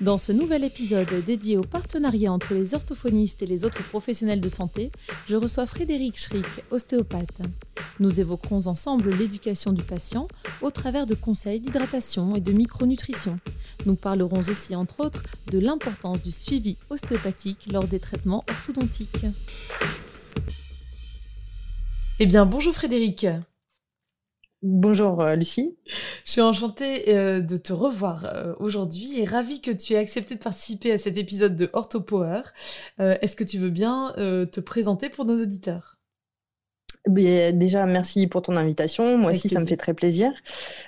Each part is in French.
Dans ce nouvel épisode dédié au partenariat entre les orthophonistes et les autres professionnels de santé, je reçois Frédéric Schrick, ostéopathe. Nous évoquerons ensemble l'éducation du patient au travers de conseils d'hydratation et de micronutrition. Nous parlerons aussi, entre autres, de l'importance du suivi ostéopathique lors des traitements orthodontiques. Eh bien, bonjour Frédéric. Bonjour euh, Lucie. Je suis enchantée euh, de te revoir euh, aujourd'hui et ravie que tu aies accepté de participer à cet épisode de OrthoPower. Est-ce que tu veux bien te présenter pour nos auditeurs? Déjà, merci pour ton invitation. Moi aussi, ça me fait très plaisir.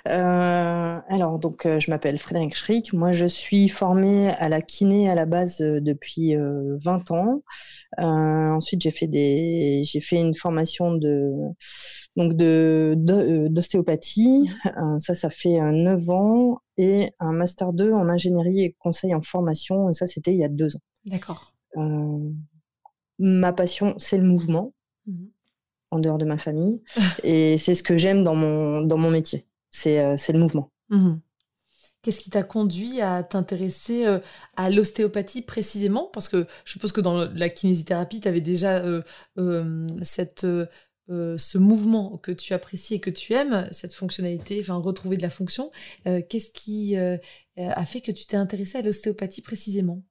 alors, donc, je m'appelle Frédéric Schrick. Moi, je suis formée à la kiné à la base depuis 20 ans. ensuite, j'ai fait des, j'ai fait une formation de donc de, euh, d'ostéopathie. Euh, ça, ça fait 9 euh, ans et un master 2 en ingénierie et conseil en formation. ça, c'était il y a deux ans. D'accord. ma passion, c'est le mouvement, mmh en dehors de ma famille, et c'est ce que j'aime dans mon dans mon métier. C'est c'est le mouvement. Mmh Qu'est-ce qui t'a conduit à t'intéresser à l'ostéopathie précisément? Parce que je suppose que dans la kinésithérapie, tu avais déjà cette euh, ce mouvement que tu apprécies et que tu aimes, cette fonctionnalité, enfin retrouver de la fonction, euh, qu'est-ce qui euh, a fait que tu t'es intéressé à l'ostéopathie précisément?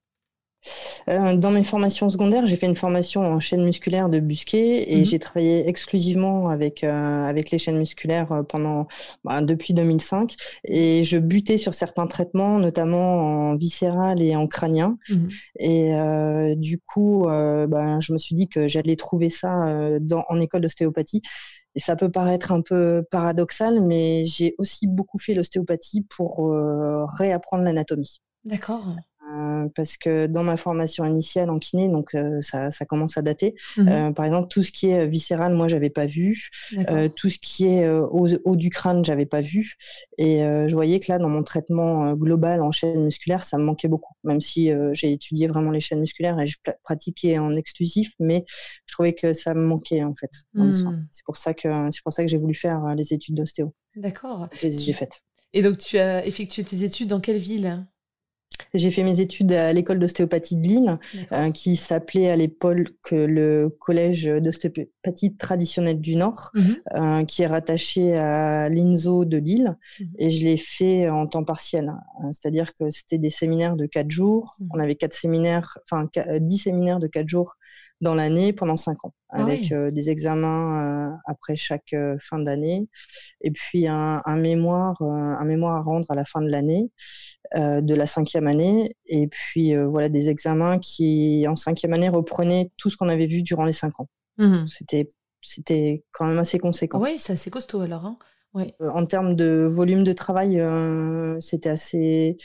Euh, dans mes formations secondaires, j'ai fait une formation en chaîne musculaire de Busquet et mhm. j'ai travaillé exclusivement avec euh, avec les chaînes musculaires euh, pendant bah, depuis 2005 et je butais sur certains traitements, notamment en viscéral et en crânien. Mhm. Et du coup, bah, je me suis dit que j'allais trouver ça dans, en école d'ostéopathie. Et ça peut paraître un peu paradoxal, mais j'ai aussi beaucoup fait l'ostéopathie pour réapprendre l'anatomie. D'accord. Euh, parce que dans ma formation initiale en kiné, donc euh, ça, ça, commence à dater. Mmh euh, par exemple, tout ce qui est viscéral, moi, j'avais pas vu. tout ce qui est haut, haut, du crâne, j'avais pas vu. Et je voyais que là, dans mon traitement global en chaîne musculaire, ça me manquait beaucoup. Même si j'ai étudié vraiment les chaînes musculaires et je pratiquais en exclusif, mais je trouvais que ça me manquait en fait. Mmh. C'est pour ça que c'est pour ça que j'ai voulu faire les études d'ostéo. D'accord. J'ai faites. Et donc, tu as effectué tes études dans quelle ville? J'ai fait mes études à l'école d'ostéopathie de Lille, euh, qui s'appelait à l'époque le Collège d'ostéopathie traditionnelle du Nord, mhm. euh, qui est rattaché à l'INSO de Lille. Mhm. Et je l'ai fait en temps partiel. Euh, c'est-à-dire que c'était des séminaires de quatre jours. Mhm. On avait quatre séminaires, enfin dix séminaires de quatre jours dans l'année pendant cinq ans, ah avec euh, des examens euh, après chaque euh, fin d'année, et puis un, mémoire, un mémoire à rendre à la fin de l'année, de la cinquième année, et puis voilà des examens qui en cinquième année reprenaient tout ce qu'on avait vu durant les cinq ans. Mmh c'était c'était quand même assez conséquent. Oui, c'est assez costaud alors. Hein en termes de volume de travail, c'était assez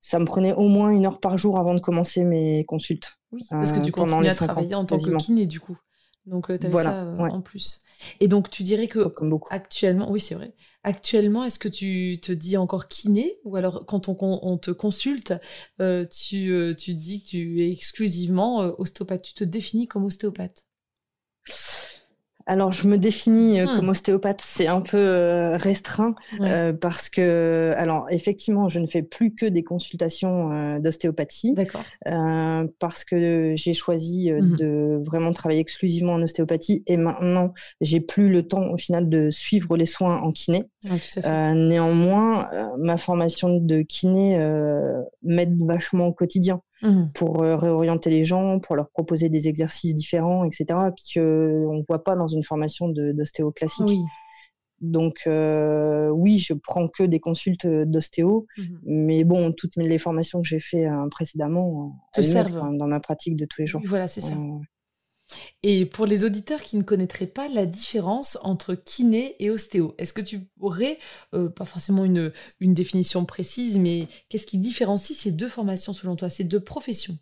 ça me prenait au moins une heure par jour avant de commencer mes consultes. Oui, parce que tu euh, continues à travailler en tant que kiné du coup. Donc euh, tu avais ça euh, en plus. Et donc tu dirais que Comme beaucoup. actuellement, oui c'est vrai, actuellement est-ce que tu te dis encore kiné? Ou alors quand on, te consulte, tu, tu dis que tu es exclusivement ostéopathe, tu te définis comme ostéopathe? Alors, je me définis euh, hmm. comme ostéopathe, c'est un peu euh, restreint euh, parce que, alors, effectivement, je ne fais plus que des consultations d'ostéopathie. D'accord. parce que j'ai choisi hmm. de vraiment travailler exclusivement en ostéopathie et maintenant, j'ai plus le temps au final de suivre les soins en kiné. néanmoins, ma formation de kiné m'aide vachement au quotidien. Mmh. pour euh, réorienter les gens, pour leur proposer des exercices différents, etc., qu'on ne voit pas dans une formation d'ostéo classique. Donc euh, oui, je prends que des consultes d'ostéo, mmh mais bon, toutes les formations que j'ai fait euh, précédemment te servent dans ma pratique de tous les jours. voilà, c'est ça. Et pour les auditeurs qui ne connaîtraient pas la différence entre kiné et ostéo, est-ce que tu aurais, euh, pas forcément une, une définition précise, mais qu'est-ce qui différencie ces deux formations selon toi, ces deux professions?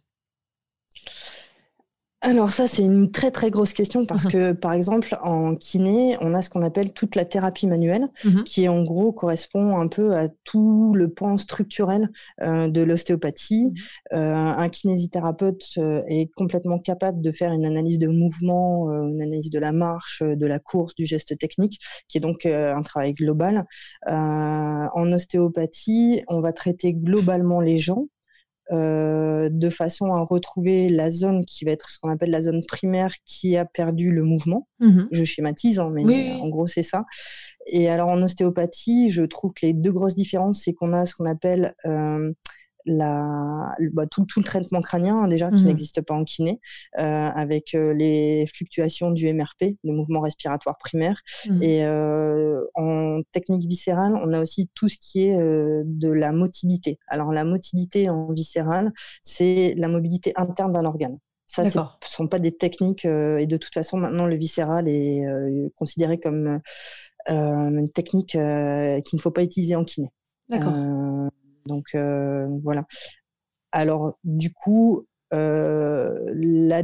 Alors ça, c'est une très très grosse question parce que, par exemple, en kiné, on a ce qu'on appelle toute la thérapie manuelle, mmh qui en gros correspond un peu à tout le pan structurel euh, de l'ostéopathie. Mmh euh, un kinésithérapeute euh, est complètement capable de faire une analyse de mouvement, une analyse de la marche, de la course, du geste technique, qui est donc un travail global. en ostéopathie, on va traiter globalement les gens, euh, de façon à retrouver la zone qui va être ce qu'on appelle la zone primaire qui a perdu le mouvement. Mmh je schématise, hein, mais en gros c'est ça. Et alors en ostéopathie, je trouve que les deux grosses différences, c'est qu'on a ce qu'on appelle euh, la, bah, tout, le traitement crânien hein, déjà qui mmh. n'existe pas en kiné, euh, avec euh, les fluctuations du MRP, le mouvement respiratoire primaire. Mmh. Et euh, en technique viscérale, on a aussi tout ce qui est de la motilité. Alors la motilité en viscérale, c'est la mobilité interne d'un organe. Ça, ce ne sont pas des techniques. et de toute façon, maintenant, le viscéral est considéré comme une technique qu'il ne faut pas utiliser en kiné. D'accord. Donc euh, voilà. Alors du coup, euh, la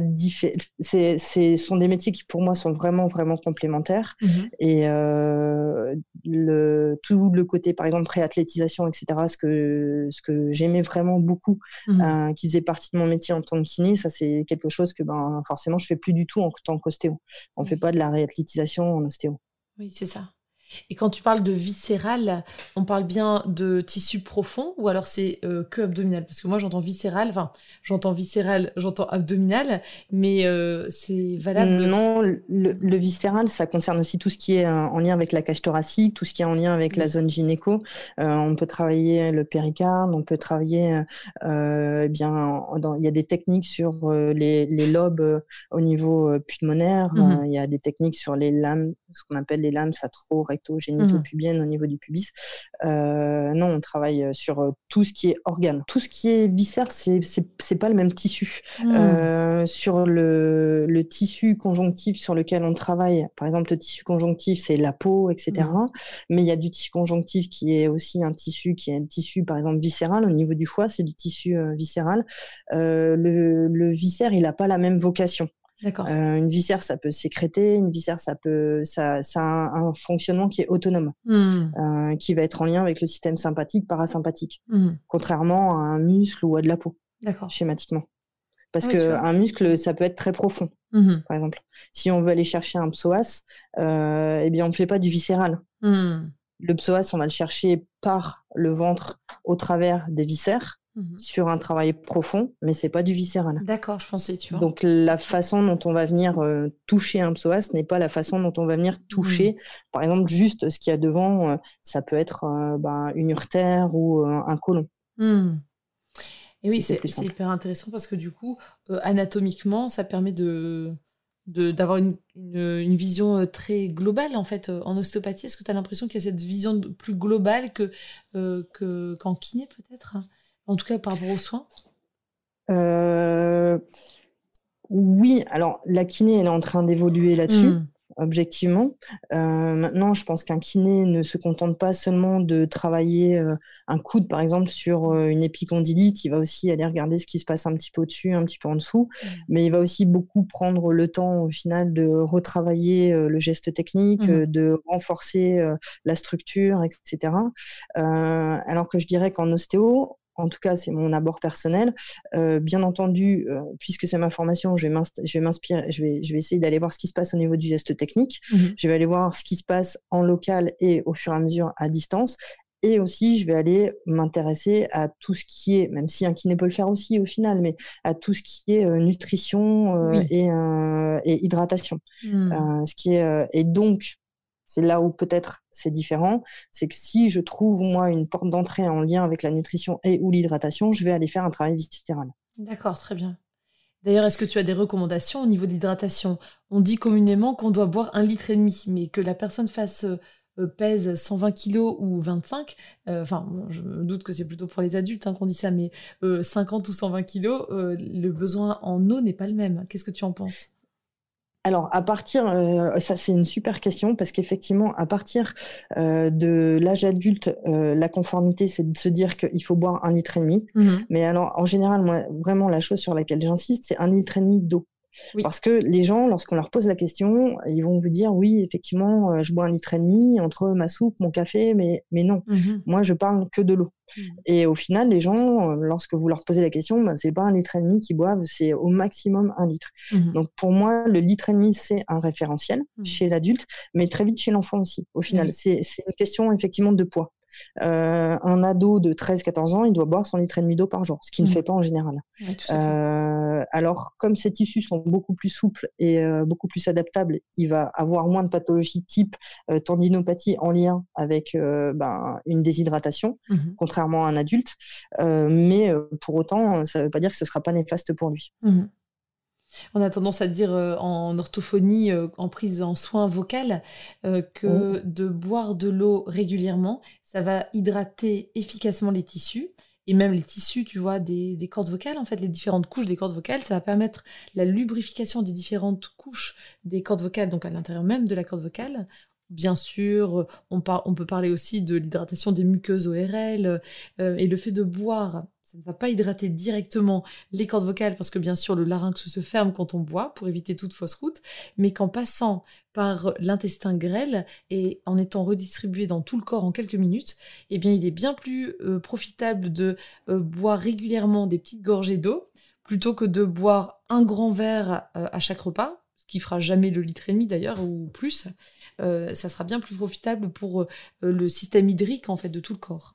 ce sont des métiers qui pour moi sont vraiment vraiment complémentaires. Mmh et euh, le tout le côté par exemple préathlétisation etc ce que ce que j'aimais vraiment beaucoup mmh qui faisait partie de mon métier en tant que kiné ça c'est quelque chose que ben forcément je fais plus du tout en tant qu'ostéo. On ne fait pas de la réathlétisation en ostéo. Oui c'est ça et quand tu parles de viscéral, on parle bien de tissu profond ou alors c'est euh, que abdominal? Parce que moi j'entends viscéral, enfin j'entends viscéral, j'entends abdominal, mais euh, c'est valable. Non, le, viscéral ça concerne aussi tout ce qui est euh, en lien avec la cage thoracique, tout ce qui est en lien avec la zone gynéco. on peut travailler le péricarde, on peut travailler eh bien, il y a des techniques sur les, lobes au niveau pulmonaire, mmh il y a des techniques sur les lames, ce qu'on appelle les lames satro recto génito-pubienne mmh. au niveau du pubis. Euh, non, on travaille euh, sur euh, tout ce qui est organe. Tout ce qui est viscère, c'est c'est pas le même tissu. Mmh. sur le, le, tissu conjonctif sur lequel on travaille, par exemple, le tissu conjonctif, c'est la peau, etc. Mmh. Mais il y a du tissu conjonctif qui est aussi un tissu qui est un tissu, par exemple, viscéral. Au niveau du foie, c'est du tissu viscéral. le, le viscère, il n'a pas la même vocation. Euh, une viscère, ça peut sécréter. Une viscère, ça peut, ça, ça a un, fonctionnement qui est autonome, mmh. euh, qui va être en lien avec le système sympathique, parasympathique, mmh. contrairement à un muscle ou à de la peau, schématiquement. Parce ah qu'un muscle, ça peut être très profond, mmh. par exemple. Si on veut aller chercher un psoas, euh, eh bien, on ne fait pas du viscéral. Le psoas, on va le chercher par le ventre au travers des viscères. Mmh sur un travail profond, mais c'est pas du viscéral. D'accord, je pensais, tu vois. Donc la façon dont on va venir euh, toucher un psoas n'est pas la façon dont on va venir toucher, mmh. par exemple, juste ce qu'il y a devant, euh, ça peut être euh, ben, une urtère ou un côlon. Mmh. Et oui, c'est hyper intéressant parce que du coup, anatomiquement, ça permet de d'avoir une, une, vision très globale en fait en ostéopathie est-ce que tu as l'impression qu'il y a cette vision plus globale que qu'en kiné peut-être en tout cas par rapport aux soins euh, Oui, alors la kiné, elle est en train d'évoluer là-dessus. Hmm. objectivement. Euh, maintenant, je pense qu'un kiné ne se contente pas seulement de travailler euh, un coude, par exemple, sur une épicondylite. Il va aussi aller regarder ce qui se passe un petit peu au-dessus, un petit peu en dessous. Hmm. Mais il va aussi beaucoup prendre le temps, au final, de retravailler le geste technique, hmm. de renforcer la structure, etc. alors que je dirais qu'en ostéo, en tout cas c'est mon abord personnel. Euh, bien entendu, euh, puisque c'est ma formation, je vais m'inspirer, je vais, je vais essayer d'aller voir ce qui se passe au niveau du geste technique. Mhm. Je vais aller voir ce qui se passe en local et au fur et à mesure à distance. Et aussi, je vais aller m'intéresser à tout ce qui est, même si un kiné peut le faire aussi au final, mais à tout ce qui est euh, nutrition et, et, hydratation. Hmm. ce qui est, et donc, c'est là où peut-être c'est différent, c'est que si je trouve moi une porte d'entrée en lien avec la nutrition et ou l'hydratation, je vais aller faire un travail viscéral. D'accord, très bien. D'ailleurs, est-ce que tu as des recommandations au niveau de l'hydratation? On dit communément qu'on doit boire un litre et demi, mais que la personne fasse euh, euh, pèse 120 kilos ou 25, euh, enfin, je doute que c'est plutôt pour les adultes hein, qu'on dit ça, mais 50 ou 120 kilos, le besoin en eau n'est pas le même. Qu'est-ce que tu en penses? Alors, à partir, euh, ça c'est une super question parce qu'effectivement, à partir euh, de l'âge adulte, euh, la conformité, c'est de se dire qu'il faut boire un litre et demi. Mmh Mais alors, en général, moi, vraiment, la chose sur laquelle j'insiste, c'est un litre et demi d'eau. Parce que les gens, lorsqu'on leur pose la question, ils vont vous dire oui, effectivement, euh, je bois un litre et demi entre ma soupe, mon café, mais, mais non. Mmh Moi, je parle que de l'eau. Mmh. Et au final, les gens, euh, lorsque vous leur posez la question, ben, c'est pas un litre et demi qu'ils boivent, c'est au maximum un litre. Mmh Donc pour moi, le litre et demi, c'est un référentiel chez l'adulte, mais très vite chez l'enfant aussi. Au final, c'est une question effectivement de poids. Euh, un ado de 13-14 ans, il doit boire son litre et demi d'eau par jour, ce qu'il ne mmh. fait pas en général. Euh, alors, comme ces tissus sont beaucoup plus souples et euh, beaucoup plus adaptables, il va avoir moins de pathologies type tendinopathie en lien avec ben, une déshydratation, mmh contrairement à un adulte. mais pour autant, ça ne veut pas dire que ce ne sera pas néfaste pour lui. Mmh on a tendance à dire euh, en orthophonie, euh, en prise en soins vocal, euh, que de boire de l'eau régulièrement, ça va hydrater efficacement les tissus. Et même les tissus, tu vois, des, des, cordes vocales, en fait, les différentes couches des cordes vocales, ça va permettre la lubrification des différentes couches des cordes vocales, donc à l'intérieur même de la corde vocale. Bien sûr, on, on peut parler aussi de l'hydratation des muqueuses ORL et le fait de boire ça ne va pas hydrater directement les cordes vocales parce que bien sûr le larynx se ferme quand on boit pour éviter toute fausse route, mais qu'en passant par l'intestin grêle et en étant redistribué dans tout le corps en quelques minutes, eh bien il est bien plus euh, profitable de euh, boire régulièrement des petites gorgées d'eau plutôt que de boire un grand verre euh, à chaque repas, ce qui fera jamais le litre et demi d'ailleurs ou plus. ça sera bien plus profitable pour le système hydrique en fait de tout le corps.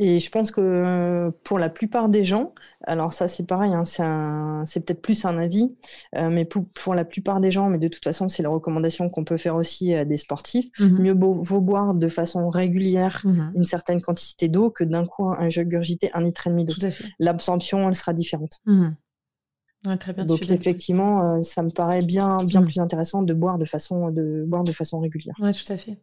Et je pense que euh, pour la plupart des gens, alors ça c'est pareil, hein, c'est peut-être plus un avis, euh, mais pour, la plupart des gens, mais de toute façon c'est la recommandation qu'on peut faire aussi à des sportifs, mmh mieux vaut boire de façon régulière mmh une certaine quantité d'eau que d'un coup ingurgiter un litre et demi d'eau. L'absorption, elle sera différente. Mmh très bien, Donc effectivement, euh, ça me paraît bien, bien plus intéressant de boire de façon, de boire de façon régulière. Oui, tout à fait.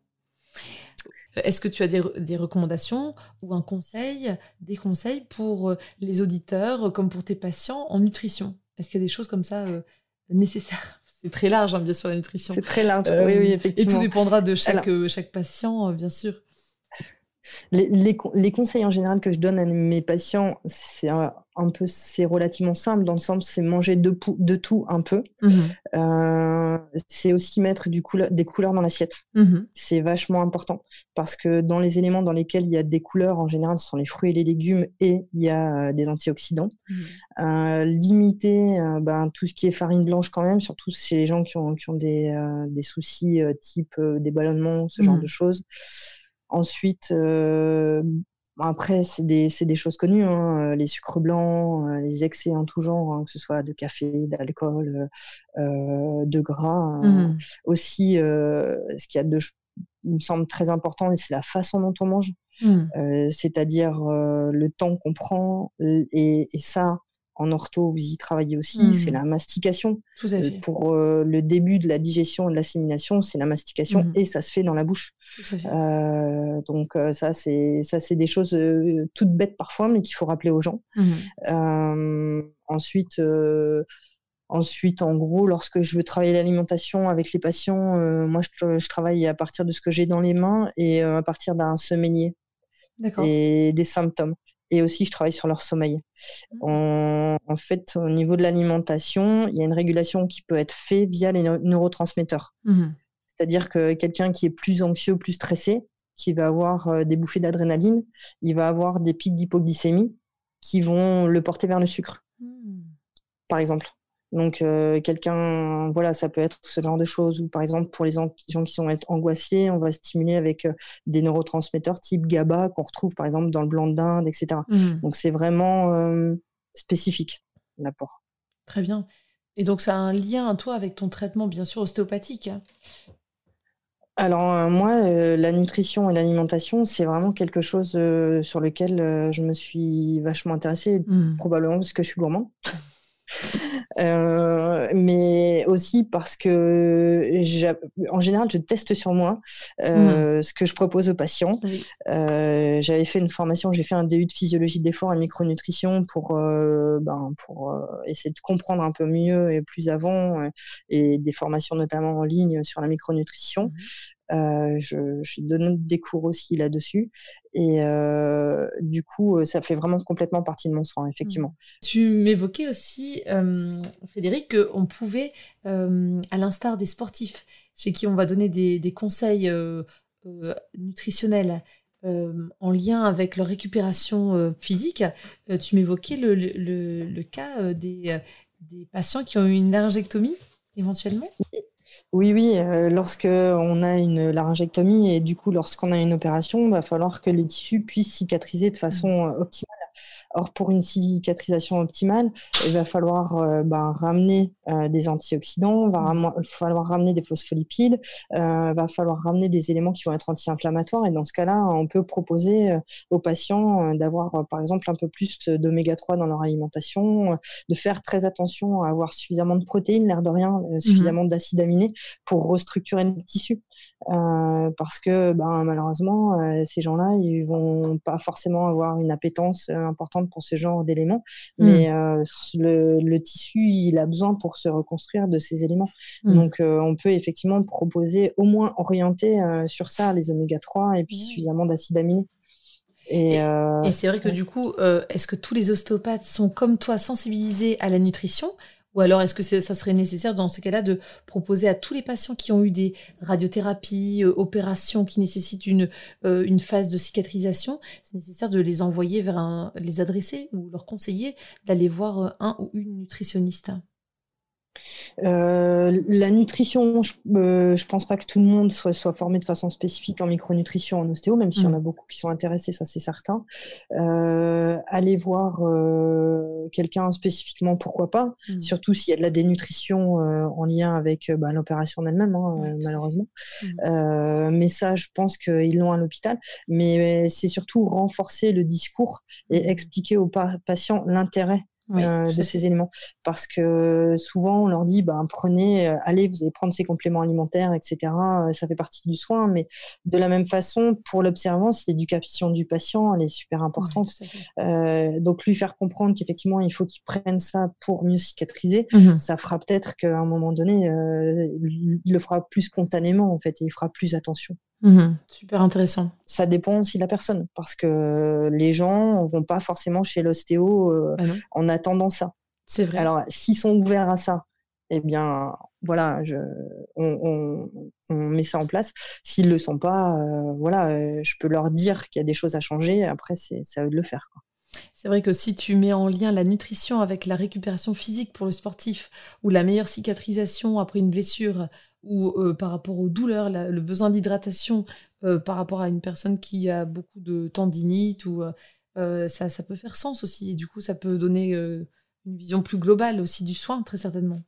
Est-ce que tu as des, recommandations ou un conseil, des conseils pour euh, les auditeurs comme pour tes patients en nutrition? Est-ce qu'il y a des choses comme ça euh, nécessaires? C'est très large, hein, bien sûr, la nutrition. C'est très large, oui, oui, effectivement. Et tout dépendra de chaque, chaque patient, bien sûr. Les, les, conseils en général que je donne à mes patients, c'est un peu, c'est relativement simple dans le sens, c'est manger de, de, tout un peu. Mmh euh, c'est aussi mettre du des couleurs dans l'assiette. Mmh c'est vachement important parce que dans les éléments dans lesquels il y a des couleurs, en général, ce sont les fruits et les légumes et il y a euh, des antioxydants. Mmh euh, limiter ben, tout ce qui est farine blanche quand même, surtout chez les gens qui ont, qui ont des, des soucis type des ballonnements, ce genre de choses. Ensuite, après, c'est des, des, choses connues, hein, euh, les sucres blancs, euh, les excès en tout genre, hein, que ce soit de café, d'alcool, euh, de gras. Mmh aussi, ce qui a de, me semble très important, c'est la façon dont on mange, mmh. c'est-à-dire le temps qu'on prend. Et, et, ça, en ortho, vous y travaillez aussi, c'est mmh. la mastication. pour euh, le début de la digestion et de l'assimilation, c'est la mastication mmh. et ça se fait dans la bouche. Euh, donc euh, ça, c'est ça, c'est des choses toutes bêtes parfois, mais qu'il faut rappeler aux gens. Mmh. ensuite. Ensuite, en gros, lorsque je veux travailler l'alimentation avec les patients, moi, je, je, travaille à partir de ce que j'ai dans les mains et à partir d'un semainier et des symptômes et aussi je travaille sur leur sommeil. Mmh. En, fait, au niveau de l'alimentation, il y a une régulation qui peut être faite via les neurotransmetteurs. Mmh. C'est-à-dire que quelqu'un qui est plus anxieux, plus stressé, qui va avoir euh, des bouffées d'adrénaline, il va avoir des pics d'hypoglycémie qui vont le porter vers le sucre, mmh. par exemple. Donc, euh, quelqu'un, voilà, ça peut être ce genre de choses. Ou par exemple, pour les gens qui sont angoissés, on va stimuler avec euh, des neurotransmetteurs type GABA qu'on retrouve par exemple dans le blanc d'Inde, etc. Mmh. Donc, c'est vraiment euh, spécifique, l'apport. Très bien. Et donc, ça a un lien, toi, avec ton traitement, bien sûr, ostéopathique alors moi, la nutrition et l'alimentation, c'est vraiment quelque chose sur lequel je me suis vachement intéressée, mmh. probablement parce que je suis gourmand. Mais aussi parce que en général, je teste sur moi mmh. ce que je propose aux patients. J'avais fait une formation, j'ai fait un DU de physiologie de l'effort et micronutrition pour, ben, pour essayer de comprendre un peu mieux et plus avant, et des formations notamment en ligne sur la micronutrition. Euh, je, je, donne des cours aussi là-dessus. Et euh, du coup, euh, ça fait vraiment complètement partie de mon soin, effectivement. Mmh. Tu m'évoquais aussi, Frédéric, qu'on pouvait, à l'instar des sportifs, chez qui on va donner des, des conseils nutritionnels, en lien avec leur récupération physique, tu m'évoquais le, le, le, cas des, des patients qui ont eu une laryngectomie éventuellement? Oui, oui, euh, lorsque on a une laryngectomie et du coup lorsqu'on a une opération, il va falloir que les tissus puissent cicatriser de façon mmh. euh, optimale. Or, pour une cicatrisation optimale, il va falloir euh, ben, ramener euh, des antioxydants, il va mmh. falloir ramener des phospholipides, il euh, va falloir ramener des éléments qui vont être anti-inflammatoires. Et dans ce cas-là, on peut proposer aux patients d'avoir, par exemple, un peu plus d'oméga 3 dans leur alimentation, de faire très attention à avoir suffisamment de protéines, l'air de rien, mmh suffisamment d'acides aminés pour restructurer le tissu. parce que ben, malheureusement, ces gens-là, ils vont pas forcément avoir une appétence importante pour ce genre d'éléments, mmh. mais euh, le, tissu, il a besoin pour se reconstruire de ces éléments. Mmh. Donc, euh, on peut effectivement proposer au moins orienter euh, sur ça les oméga 3 et puis suffisamment d'acides aminés. Et, et c'est vrai que du coup, est-ce que tous les ostéopathes sont comme toi sensibilisés à la nutrition? Ou alors, est-ce que ça serait nécessaire dans ce cas-là de proposer à tous les patients qui ont eu des radiothérapies, euh, opérations qui nécessitent une, euh, une phase de cicatrisation, c'est nécessaire de les envoyer vers un, les adresser ou leur conseiller d'aller voir euh, un ou une nutritionniste? Euh, la nutrition, je ne euh, pense pas que tout le monde soit, soit, formé de façon spécifique en micronutrition, en ostéo, même s'il y en a mm. beaucoup qui sont intéressés, ça c'est certain. Euh, aller voir quelqu'un spécifiquement, pourquoi pas, mm. surtout s'il y a de la dénutrition en lien avec bah, l'opération elle-même, hein, malheureusement. Mm. mais ça, je pense qu'ils l'ont à l'hôpital. Mais c'est surtout renforcer le discours et expliquer aux patients l'intérêt euh, de ces éléments. Parce que souvent, on leur dit, bah, prenez, euh, allez, vous allez prendre ces compléments alimentaires, etc. Euh, ça fait partie du soin. Mais de la même façon, pour l'observance, l'éducation du patient, elle est super importante. donc, lui faire comprendre qu'effectivement, il faut qu'il prenne ça pour mieux cicatriser, mmh ça fera peut-être qu'à un moment donné, il le fera plus spontanément, en fait, et il fera plus attention. Mmh super intéressant. Ça dépend aussi de la personne, parce que les gens ne vont pas forcément chez l'ostéo euh, ah en attendant ça. C'est vrai. Alors, s'ils sont ouverts à ça, eh bien, voilà, je, on, met ça en place. S'ils ne le sont pas, euh, voilà, euh, je peux leur dire qu'il y a des choses à changer. Après, c'est à eux de le faire. C'est vrai que si tu mets en lien la nutrition avec la récupération physique pour le sportif, ou la meilleure cicatrisation après une blessure, ou euh, par rapport aux douleurs, le besoin d'hydratation euh, par rapport à une personne qui a beaucoup de tendinite, ou euh, ça, ça, peut faire sens aussi. Et du coup, ça peut donner une vision plus globale aussi du soin, très certainement.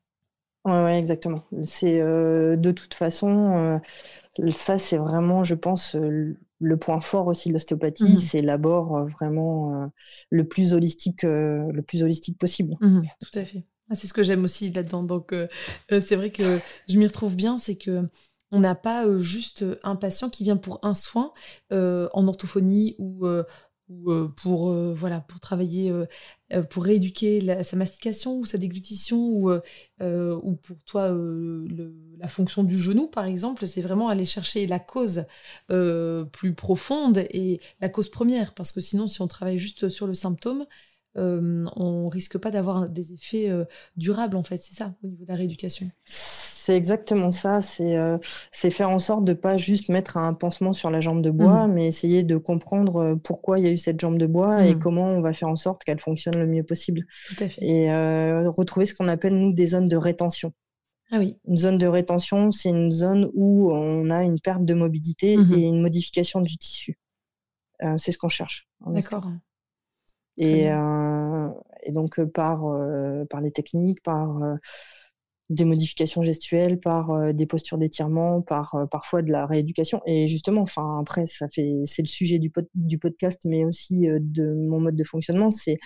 Oui, ouais, exactement. C'est de toute façon, ça c'est vraiment, je pense, le point fort aussi de l'ostéopathie, mmh c'est l'abord vraiment le plus holistique, le plus holistique possible. Mmh tout à fait. Ah, c'est ce que j'aime aussi là-dedans. Donc, euh, euh, c'est vrai que je m'y retrouve bien. C'est que on n'a pas euh, juste un patient qui vient pour un soin en orthophonie ou, ou pour voilà pour travailler pour rééduquer sa mastication ou sa déglutition ou ou pour toi la fonction du genou par exemple c'est vraiment aller chercher la cause plus profonde et la cause première. Parce que sinon si on travaille juste sur le symptôme euh, on risque pas d'avoir des effets euh, durables, en fait. C'est ça, au niveau de la rééducation. C'est exactement ça. C'est euh, faire en sorte de pas juste mettre un pansement sur la jambe de bois, mmh. mais essayer de comprendre pourquoi il y a eu cette jambe de bois et mmh. comment on va faire en sorte qu'elle fonctionne le mieux possible. Tout à fait. Et retrouver ce qu'on appelle, nous, des zones de rétention. Ah oui. Une zone de rétention, c'est une zone où on a une perte de mobilité mmh et une modification du tissu. c'est ce qu'on cherche. D'accord. Et, euh, et, donc, euh, par, euh, par les techniques, par des modifications gestuelles, par des postures d'étirement, par parfois de la rééducation. Et justement, enfin, après, ça fait, c'est le sujet du, du podcast, mais aussi de mon mode de fonctionnement, c'est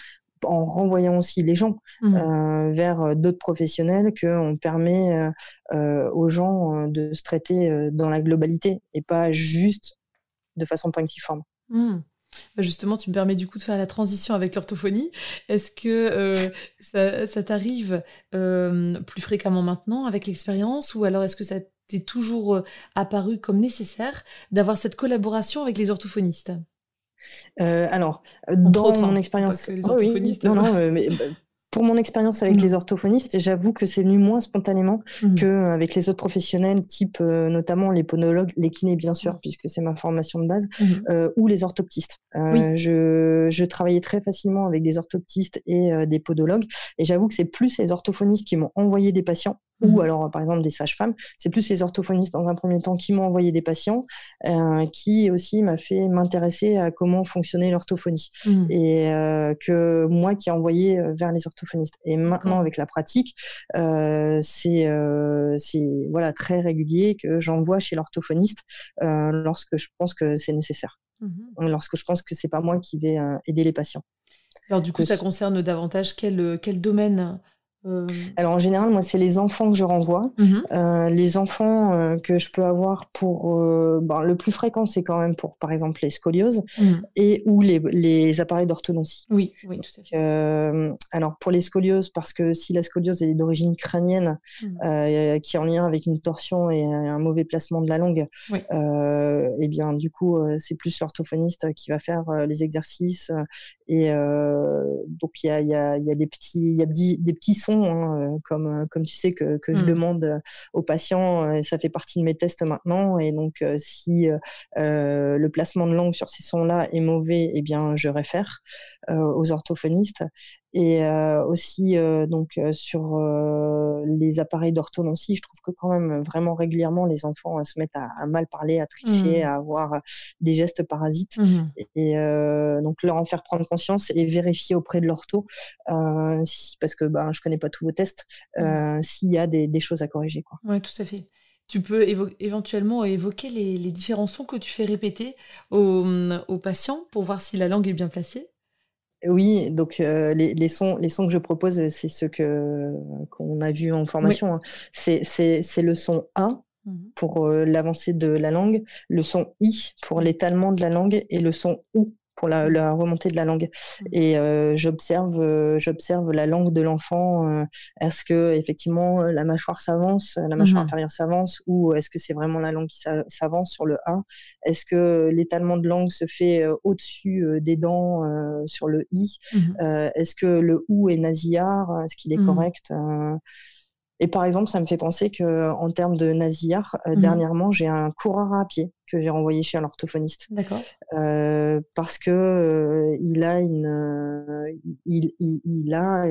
en renvoyant aussi les gens mmh. vers d'autres professionnels qu'on permet aux gens de se traiter dans la globalité et pas juste de façon punctiforme. Mmh. Bah, justement, tu me permets du coup de faire la transition avec l'orthophonie. Est-ce que ça, ça t'arrive plus fréquemment maintenant avec l'expérience ou alors est-ce que ça t'est toujours apparu comme nécessaire d'avoir cette collaboration avec les orthophonistes? Euh, alors, dans mon hein, expérience, oui, non, non, mais bah, pour mon expérience avec mm. les orthophonistes, j'avoue que c'est venu moins spontanément mm. qu'avec les autres professionnels, type euh, notamment les ponologues, les kinés bien sûr, mm. puisque c'est ma formation de base, euh, ou les orthoptistes. Euh, je, je, travaillais très facilement avec des orthoptistes et des podologues, et j'avoue que c'est plus les orthophonistes qui m'ont envoyé des patients ou mhm. alors par exemple des sages-femmes. C'est plus les orthophonistes dans un premier temps qui m'ont envoyé des patients, euh, qui aussi m'a fait m'intéresser à comment fonctionnait l'orthophonie mhm. et euh, que moi qui ai envoyé euh, vers les orthophonistes. Et maintenant avec la pratique, c'est c'est voilà très régulier que j'envoie chez l'orthophoniste lorsque je pense que c'est nécessaire, mhm. lorsque je pense que c'est pas moi qui vais aider les patients. Alors du coup, ça concerne davantage quel, quel domaine? Alors en général, moi, c'est les enfants que je renvoie. Mhm. Euh, les enfants euh, que je peux avoir pour... Ben, le plus fréquent, c'est quand même pour, par exemple, les scolioses mhm. et ou les, les appareils d'orthodontie. Oui, oui, tout à fait. alors pour les scolioses, parce que si la scoliose est d'origine crânienne, mhm. qui est en lien avec une torsion et un mauvais placement de la langue, et eh bien du coup, c'est plus l'orthophoniste qui va faire les exercices. et donc il y a, y, a, y a, des petits, y a des petits sons Hein, euh, comme, euh, comme tu sais que, que je mmh. demande euh, aux patients. ça fait partie de mes tests maintenant. Et donc, si le placement de langue sur ces sons-là est mauvais, eh bien, je réfère aux orthophonistes et euh, aussi euh, donc euh, sur les appareils d'orthodontie, je trouve que quand même vraiment régulièrement les enfants se mettent à, mal parler, à tricher, mmh. à avoir des gestes parasites. Mmh. Et, donc leur en faire prendre conscience et vérifier auprès de l'ortho, si, parce que ben, je connais pas tous vos tests, mmh. s'il y a des, des, choses à corriger. Oui, tout à fait. Tu peux éventuellement évoquer les, les, différents sons que tu fais répéter aux, aux patients pour voir si la langue est bien placée? Oui, donc euh, les, les, sons, les sons que je propose, c'est ceux que qu'on a vus en formation. Hein. C'est, c'est, le son A mmh pour euh, l'avancée de la langue, le son I pour l'étalement de la langue et le son OU pour la, remontée de la langue. Mmh. Et euh, j'observe, euh, j'observe la langue de l'enfant. Euh, est-ce que effectivement la mâchoire s'avance, la mâchoire mmh. inférieure s'avance, ou est-ce que c'est vraiment la langue qui s'avance sur le A? Est-ce que l'étalement de langue se fait au-dessus des dents sur le I? Mmh. Est-ce que le OU est nasillard? Est-ce qu'il est correct et par exemple, ça me fait penser que en termes de nasillard, dernièrement, j'ai un coureur à pied que j'ai renvoyé chez un orthophoniste. D'accord. Euh, parce que euh, il a une, euh, il, il, il, a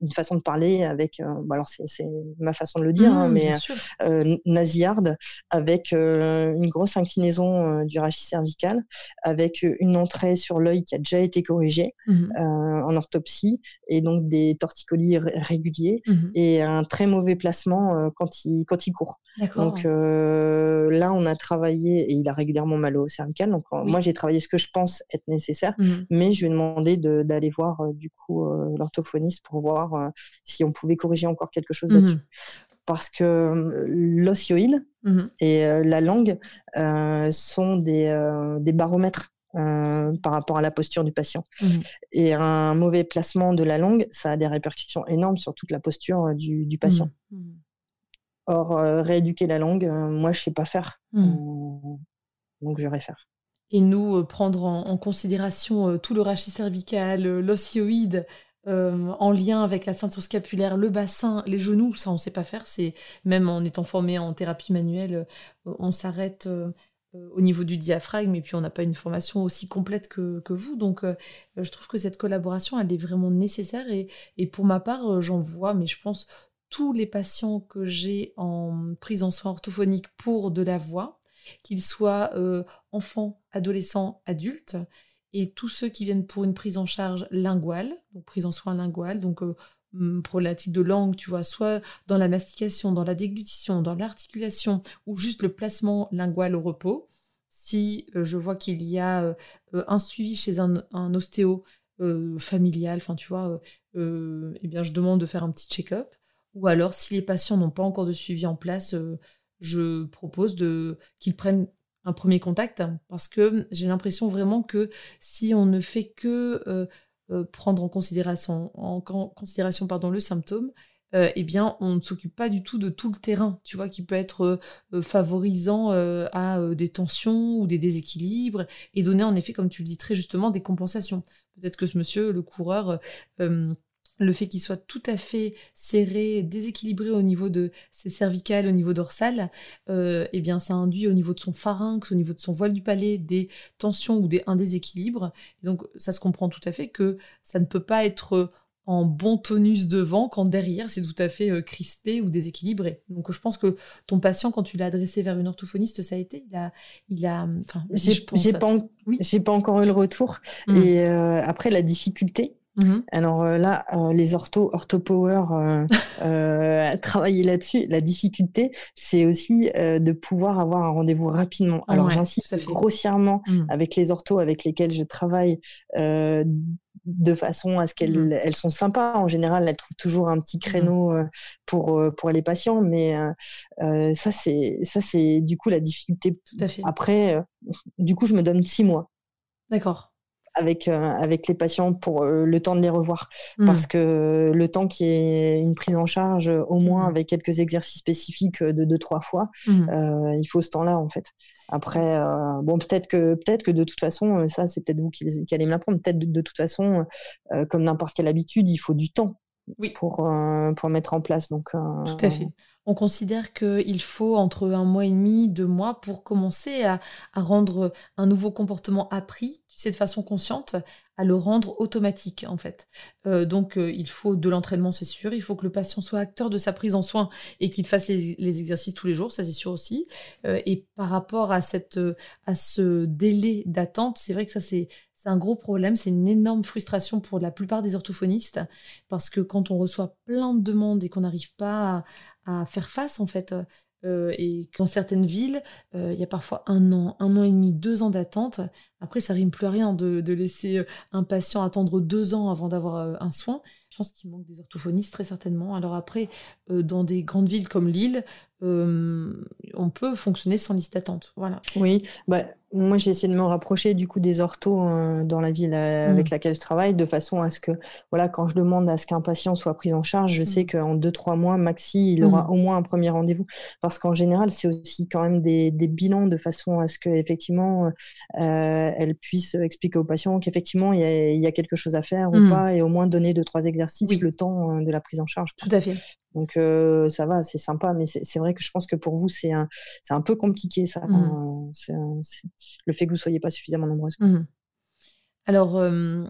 une façon de parler avec, bah alors c'est, ma façon de le dire, hein, mmh, mais nasillarde, avec une grosse inclinaison du rachis cervical, avec une entrée sur l'œil qui a déjà été corrigée mmh en orthopsie, et donc des torticolis réguliers, mmh et un très mauvais placement quand, il, quand il court. Donc là, on a travaillé et il a régulièrement mal au cervical. Donc, moi, j'ai travaillé ce que je pense être nécessaire, mmh. mais je lui ai demandé d'aller voir euh, du coup euh, l'orthophoniste pour voir euh, si on pouvait corriger encore quelque chose là-dessus. Mmh. Parce que l'osioïde mmh. et la langue sont des, des baromètres par rapport à la posture du patient. Et un mauvais placement de la langue, ça a des répercussions énormes sur toute la posture du, du patient. Or, euh, rééduquer la langue, euh, moi, je sais pas faire. Hmm. Euh, donc, je réfère. Et nous, prendre en, considération tout le rachis cervical, l'osioïde, en lien avec la ceinture scapulaire, le bassin, les genoux, ça on ne sait pas faire. C'est même en étant formé en thérapie manuelle, on s'arrête au niveau du diaphragme et puis on n'a pas une formation aussi complète que, vous. Donc je trouve que cette collaboration, elle est vraiment nécessaire et, et pour ma part, j'en vois, mais je pense tous les patients que j'ai en prise en soins orthophoniques pour de la voix, qu'ils soient euh, enfants, adolescents, adultes, et tous ceux qui viennent pour une prise en charge linguale, donc prise en soins linguale, donc euh, de langue, tu vois, soit dans la mastication, dans la déglutition, dans l'articulation, ou juste le placement lingual au repos. Si euh, je vois qu'il y a un suivi chez un ostéo familial, enfin tu vois, eh bien je demande de faire un petit check-up. Ou alors, si les patients n'ont pas encore de suivi en place, je propose qu'ils prennent un premier contact parce que j'ai l'impression vraiment que si on ne fait que prendre en considération, en considération pardon, le symptôme, eh bien, on ne s'occupe pas du tout de tout le terrain, tu vois, qui peut être favorisant à des tensions ou des déséquilibres et donner en effet, comme tu le dis très justement, des compensations. Peut-être que ce monsieur, le coureur, le fait qu'il soit tout à fait serré, déséquilibré au niveau de ses cervicales, au niveau dorsal, euh, eh bien, ça induit au niveau de son pharynx, au niveau de son voile du palais, des tensions ou des, un déséquilibre. donc, ça se comprend tout à fait que ça ne peut pas être en bon tonus devant quand derrière c'est tout à fait euh, crispé ou déséquilibré. Donc je pense que ton patient quand tu l'as adressé vers une orthophoniste ça a été il a il a enfin j'ai pas j'ai pas encore eu le retour mmh. et euh, après la difficulté Mmh Alors euh, là, euh, les ortho, orthopower euh, travailler là-dessus. La difficulté, c'est aussi de pouvoir avoir un rendez-vous rapidement. Alors j'insiste grossièrement mmh. avec les orthos avec lesquels je travaille de façon à ce qu'elles mmh elles sont sympas. En général, elles trouvent toujours un petit créneau pour, pour les patients, mais ça, c'est ça c'est du coup la difficulté. Tout à fait. Après, du coup, je me donne six mois. D'accord avec, euh, avec les patients pour euh, le temps de les revoir. Mmh. Parce que le temps qui est une prise en charge, au moins mmh. avec quelques exercices spécifiques de deux, trois fois, mmh. euh, il faut ce temps-là, en fait. Après, bon, peut-être que, peut que de toute façon, ça, c'est peut-être vous qui, allez me l'apprendre, peut-être de, toute façon, comme n'importe quelle habitude, il faut du temps oui. pour, pour mettre en place. Donc, Tout à fait on considère qu'il faut entre un mois et demi, deux mois pour commencer à, à, rendre un nouveau comportement appris de façon consciente, à le rendre automatique en fait. Euh, donc euh, il faut de l'entraînement, c'est sûr. Il faut que le patient soit acteur de sa prise en soin et qu'il fasse les, exercices tous les jours, ça c'est sûr aussi. Euh, et par rapport à cette, à ce délai d'attente, c'est vrai que ça c'est c'est un gros problème, c'est une énorme frustration pour la plupart des orthophonistes parce que quand on reçoit plein de demandes et qu'on n'arrive pas à, faire face en fait euh, et dans certaines villes, euh, il y a parfois un an, un an et demi, deux ans d'attente. Après, ça rime plus à rien de, de, laisser euh, un patient attendre deux ans avant d'avoir un soin. Je pense qu'il manque des orthophonistes très certainement. Alors après, dans des grandes villes comme Lille, on peut fonctionner sans liste d'attente. Voilà. Oui, bah, moi j'ai essayé de me rapprocher du coup des orthos euh, dans la ville euh, avec mm. laquelle je travaille, de façon à ce que, voilà, quand je demande à ce qu'un patient soit pris en charge, je sais mm. qu'en deux, trois mois, maxi, il aura mm. au moins un premier rendez-vous. Parce qu'en général, c'est aussi quand même des, des, bilans de façon à ce qu'effectivement, euh, elle puisse expliquer au patient qu'effectivement, il y, y, a quelque chose à faire ou pas, et au moins donner deux, trois exercices le temps de la prise en charge. Tout à fait. Donc euh, ça va, c'est sympa, mais c'est vrai que je pense que pour vous, c'est un, un peu compliqué ça, mmh. le fait que vous soyez pas suffisamment nombreuses. Mmh. Alors, euh,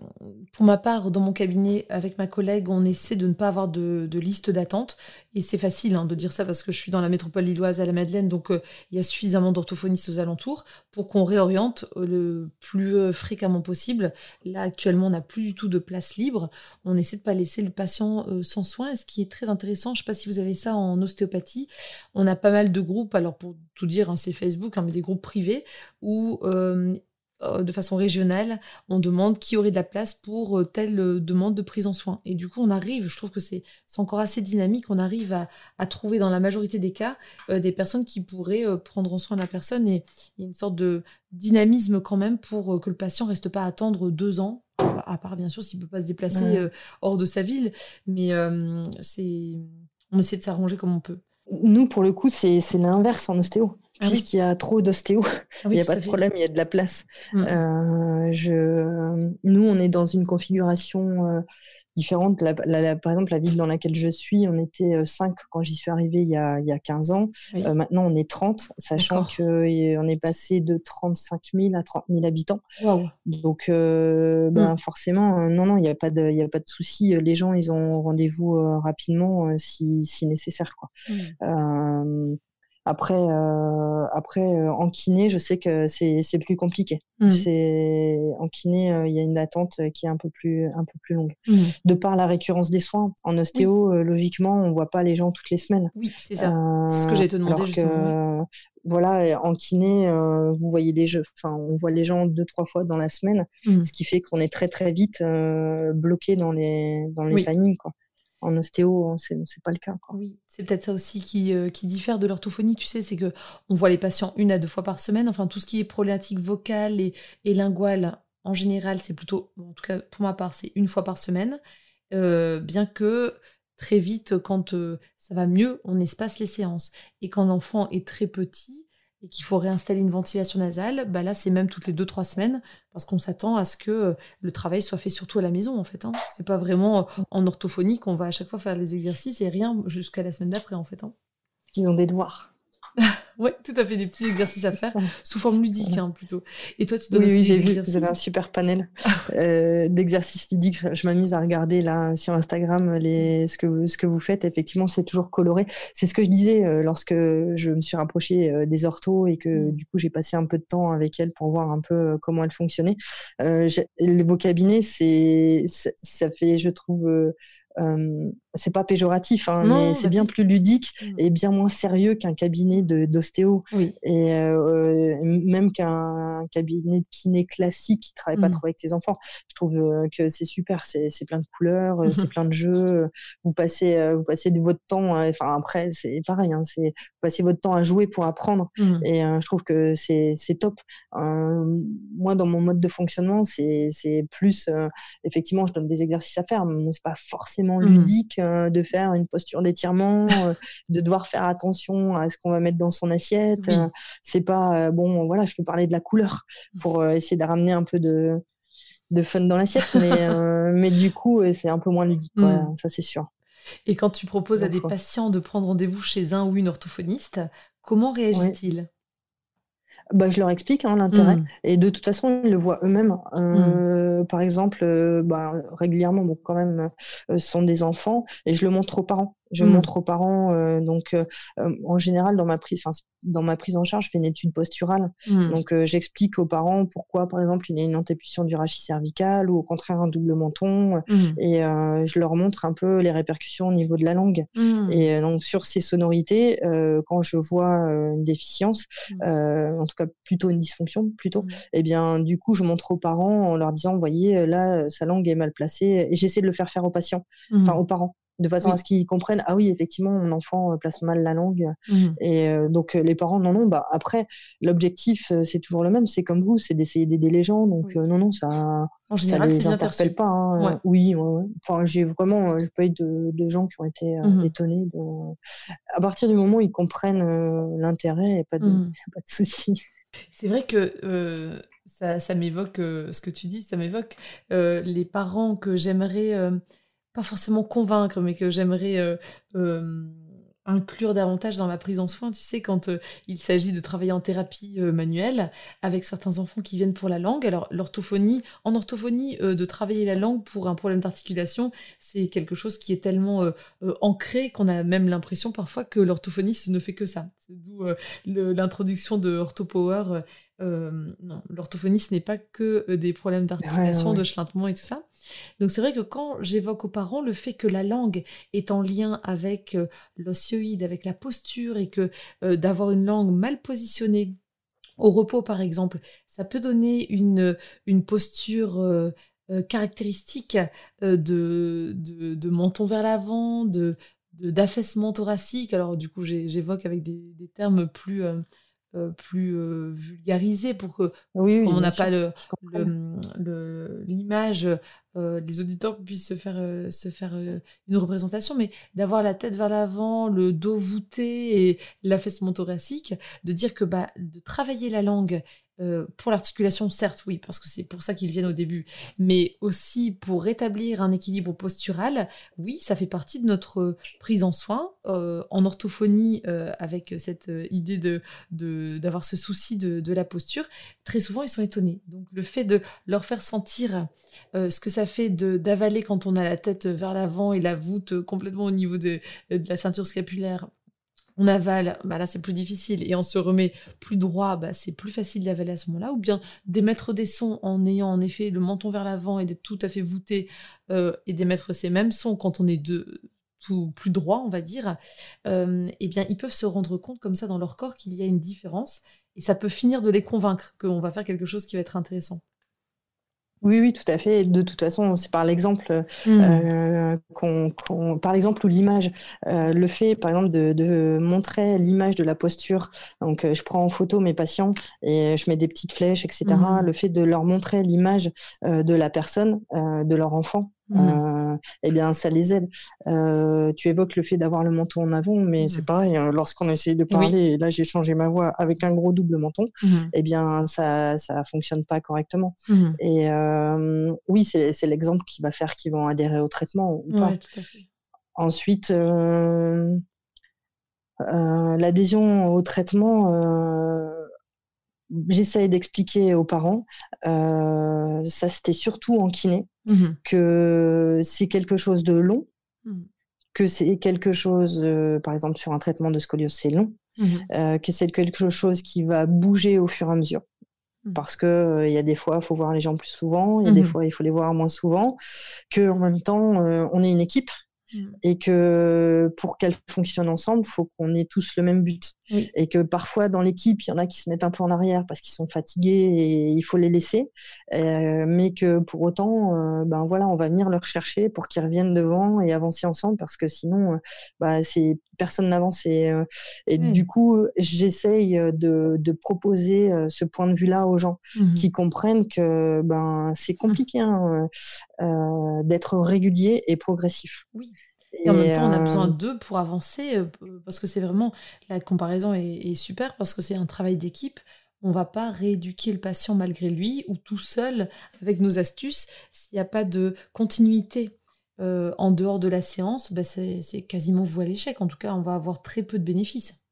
pour ma part, dans mon cabinet, avec ma collègue, on essaie de ne pas avoir de, liste d'attente. Et c'est facile hein, de dire ça parce que je suis dans la métropole lilloise à la Madeleine, donc euh, il y a suffisamment d'orthophonistes aux alentours pour qu'on réoriente euh, le plus fréquemment possible. Là, actuellement, on n'a plus du tout de place libre. On essaie de ne pas laisser le patient sans soins. Et ce qui est très intéressant, je ne sais pas si vous avez ça en ostéopathie, on a pas mal de groupes, alors pour tout dire, hein, c'est Facebook, hein, mais des groupes privés où de façon régionale, on demande qui aurait de la place pour euh, telle euh, demande de prise en soin. Et du coup, on arrive, je trouve que c'est encore assez dynamique, on arrive à, trouver dans la majorité des cas des personnes qui pourraient prendre en soin la personne et il y a une sorte de dynamisme quand même pour que le patient reste pas à attendre deux ans, à part bien sûr s'il ne peut pas se déplacer hors de sa ville, mais c'est on essaie de s'arranger comme on peut. Nous, pour le coup, c'est l'inverse en ostéo. Ah puisqu'il y a trop d'ostéo. Ah il n'y a pas de problème, il y a de la place. Mm. Euh, je... Nous, on est dans une configuration euh, différente. par exemple, la ville dans laquelle je suis, on était 5 euh, quand j'y suis arrivée il y a, il y a 15 ans. maintenant, on est 30, sachant qu'on est passé de 35 000 à 30 000 habitants. Donc, ben, mm. forcément, non, non, il n'y a pas de, a pas de souci. Les gens, ils ont rendez-vous rapidement si, si, nécessaire. Quoi. Mm. Après, euh, après en kiné, je sais que c'est plus compliqué. Mmh. C'est en kiné, il y a une attente qui est un peu plus un peu plus longue. Mmh. De par la récurrence des soins, en ostéo, logiquement, on voit pas les gens toutes les semaines. Oui, c'est ça. c'est ce que j'allais te demander justement. voilà, en kiné, vous voyez les jeux, enfin, on voit les gens deux trois fois dans la semaine, mmh. ce qui fait qu'on est très très vite bloqué dans les dans les oui. quoi en ostéo, c'est pas le cas. Oui, c'est peut-être ça aussi qui, euh, qui diffère de l'orthophonie, tu sais, c'est que on voit les patients une à deux fois par semaine. Enfin, tout ce qui est problématique vocale et, et linguale, en général, c'est plutôt, en tout cas pour ma part, c'est une fois par semaine. Euh, bien que très vite, quand euh, ça va mieux, on espace les séances. Et quand l'enfant est très petit, et qu'il faut réinstaller une ventilation nasale, bah là c'est même toutes les 2-3 semaines parce qu'on s'attend à ce que euh, le travail soit fait surtout à la maison en fait. Hein. C'est pas vraiment euh, en orthophonie qu'on va à chaque fois faire les exercices et rien jusqu'à la semaine d'après en fait. Hein. Ils ont des devoirs. Oui, tout à fait, des petits exercices à faire, sous forme ludique hein, plutôt. Et toi, tu donnes oui, aussi oui, j'ai vu, vous avez un super panel euh, d'exercices ludiques. Je, m'amuse à regarder là sur Instagram les, ce, que, vous, ce que vous faites. Effectivement, c'est toujours coloré. C'est ce que je disais euh, lorsque je me suis rapprochée euh, des orthos et que mm. du coup, j'ai passé un peu de temps avec elles pour voir un peu comment elles fonctionnaient. vos cabinets, c'est, ça fait, je trouve, euh, c'est pas péjoratif, hein, mais c'est bah bien plus ludique mm. et bien moins sérieux qu'un cabinet d'ostéo. Et euh, même qu'un cabinet de kiné classique qui travaille pas mm. trop avec les enfants. Je trouve que c'est super, c'est plein de couleurs, c'est plein de jeux. Vous passez, vous passez de votre temps, enfin après, c'est pareil, hein, c'est vous passez votre temps à jouer pour apprendre. Mm. Et je trouve que c'est top. moi, dans mon mode de fonctionnement, c'est plus, effectivement, je donne des exercices à faire, mais c'est pas forcément Mmh. ludique euh, de faire une posture d'étirement, euh, de devoir faire attention à ce qu'on va mettre dans son assiette. Euh, c'est pas bon, voilà, je peux parler de la couleur pour essayer de ramener un peu de, de fun dans l'assiette, mais, mais du coup, c'est un peu moins ludique, mmh. ça c'est sûr. Et quand tu proposes à des patients de prendre rendez-vous chez un ou une orthophoniste, comment réagissent-ils? Bah, je leur explique hein, l'intérêt. Mmh. Et de toute façon, ils le voient eux-mêmes. Euh, mmh. Par exemple, euh, bah, régulièrement, bon, quand même, euh, ce sont des enfants, et je le montre aux parents. Je mmh. montre aux parents. Euh, donc, euh, euh, en général, dans ma prise, dans ma prise en charge, je fais une étude posturale. Mmh. Donc, j'explique aux parents pourquoi, par exemple, il y a une antépulsion du rachis cervical ou au contraire un double menton. Mmh. Et je leur montre un peu les répercussions au niveau de la langue. Et donc, sur ces sonorités, quand je vois une déficience, en tout cas plutôt une dysfonction, plutôt, et eh bien, du coup, je montre aux parents en leur disant, voyez, là, sa langue est mal placée. Et j'essaie de le faire faire aux patients, enfin aux parents de façon à ce qu'ils comprennent ah oui effectivement mon enfant euh, place mal la langue. Mmh. et euh, donc euh, les parents non non bah après l'objectif c'est toujours le même c'est comme vous c'est d'essayer d'aider les gens. Donc non non ça en général, ça les interpelle pas hein. oui enfin j'ai vraiment pas eu de, de, gens qui ont été mmh. étonnés de... à partir du moment où ils comprennent l'intérêt et pas de mmh. pas de souci. C'est vrai que ça, ça m'évoque ce que tu dis ça m'évoque les parents que j'aimerais pas forcément convaincre, mais que j'aimerais euh, euh, inclure davantage dans la prise en soin, tu sais, quand euh, il s'agit de travailler en thérapie manuelle avec certains enfants qui viennent pour la langue. Alors, l'orthophonie, en orthophonie, de travailler la langue pour un problème d'articulation, c'est quelque chose qui est tellement ancré qu'on a même l'impression parfois que l'orthophoniste ne fait que ça. D'où l'introduction de OrthoPower. non, l'orthophonie, ce n'est pas que des problèmes d'articulation, de chlintement et tout ça. Donc c'est vrai que quand j'évoque aux parents le fait que la langue est en lien avec euh, l'osioïde, avec la posture et que euh, d'avoir une langue mal positionnée au repos par exemple, ça peut donner une, une posture euh, caractéristique de, de, menton vers l'avant, de d'affaissement thoracique. Alors du coup j'évoque avec des, des, termes plus euh, plus euh, vulgarisé pour que oui, on n'a pas l'image, le, l'image euh, les auditeurs puissent se faire, se faire une représentation, mais d'avoir la tête vers l'avant, le dos voûté et l'affaissement thoracique, de dire que bah, de travailler la langue euh, pour l'articulation, certes, oui, parce que c'est pour ça qu'ils viennent au début, mais aussi pour rétablir un équilibre postural, oui, ça fait partie de notre prise en soin euh, en orthophonie euh, avec cette idée de d'avoir ce souci de, la posture. Très souvent, ils sont étonnés. Donc, le fait de leur faire sentir ce que ça fait d'avaler quand on a la tête vers l'avant et la voûte complètement au niveau de la ceinture scapulaire on avale, bah là c'est plus difficile, et on se remet plus droit, bah c'est plus facile d'avaler à ce moment-là, ou bien d'émettre des sons en ayant en effet le menton vers l'avant et d'être tout à fait voûté, euh, et d'émettre ces mêmes sons quand on est de, tout plus droit, on va dire, euh, eh bien ils peuvent se rendre compte comme ça dans leur corps qu'il y a une différence, et ça peut finir de les convaincre qu'on va faire quelque chose qui va être intéressant. Oui, oui, tout à fait. De toute façon, c'est par l'exemple mmh. euh, qu'on, par l'exemple ou l'image, euh, le fait, par exemple, de, montrer l'image de la posture. Donc, euh, je prends en photo mes patients et je mets des petites flèches, etc. Mmh. Le fait de leur montrer l'image de la personne, de leur enfant, Mmh. Eh bien, ça les aide. Euh, tu évoques le fait d'avoir le menton en avant, mais c'est mmh. pareil, hein, lorsqu'on essaye de parler, et là j'ai changé ma voix avec un gros double menton, mmh. eh bien, ça ça fonctionne pas correctement. Et euh, oui, c'est l'exemple qui va faire qu'ils vont adhérer au traitement ou pas. Ensuite, l'adhésion au traitement j'essaye d'expliquer aux parents, euh, ça c'était surtout en kiné, mmh que c'est quelque chose de long, mmh. que c'est quelque chose, euh, par exemple sur un traitement de scoliose, c'est long, mmh euh, que c'est quelque chose qui va bouger au fur et à mesure. Parce que il y a des fois, il faut voir les gens plus souvent, il y a des fois, il faut les voir moins souvent, que en même temps, on est une équipe Mmh. et que pour qu'elle fonctionne ensemble, il faut qu'on ait tous le même but. Et que parfois dans l'équipe, il y en a qui se mettent un peu en arrière parce qu'ils sont fatigués et il faut les laisser, euh, mais que pour autant, euh, ben voilà, on va venir leur chercher pour qu'ils reviennent devant et avancer ensemble parce que sinon, euh, bah, c'est personne n'avance et, et du coup, j'essaye de, de, proposer ce point de vue-là aux gens mmh qui comprennent que ben c'est compliqué hein, d'être régulier et progressif. Oui. Et, en même temps, on a besoin euh, d'eux pour avancer, euh, parce que c'est vraiment, la comparaison est, super, parce que c'est un travail d'équipe. On va pas rééduquer le patient malgré lui, ou tout seul, avec nos astuces, s'il n'y a pas de continuité. Euh, en dehors de la séance, ben c'est quasiment voué à l'échec. En tout cas, on va avoir très peu de bénéfices.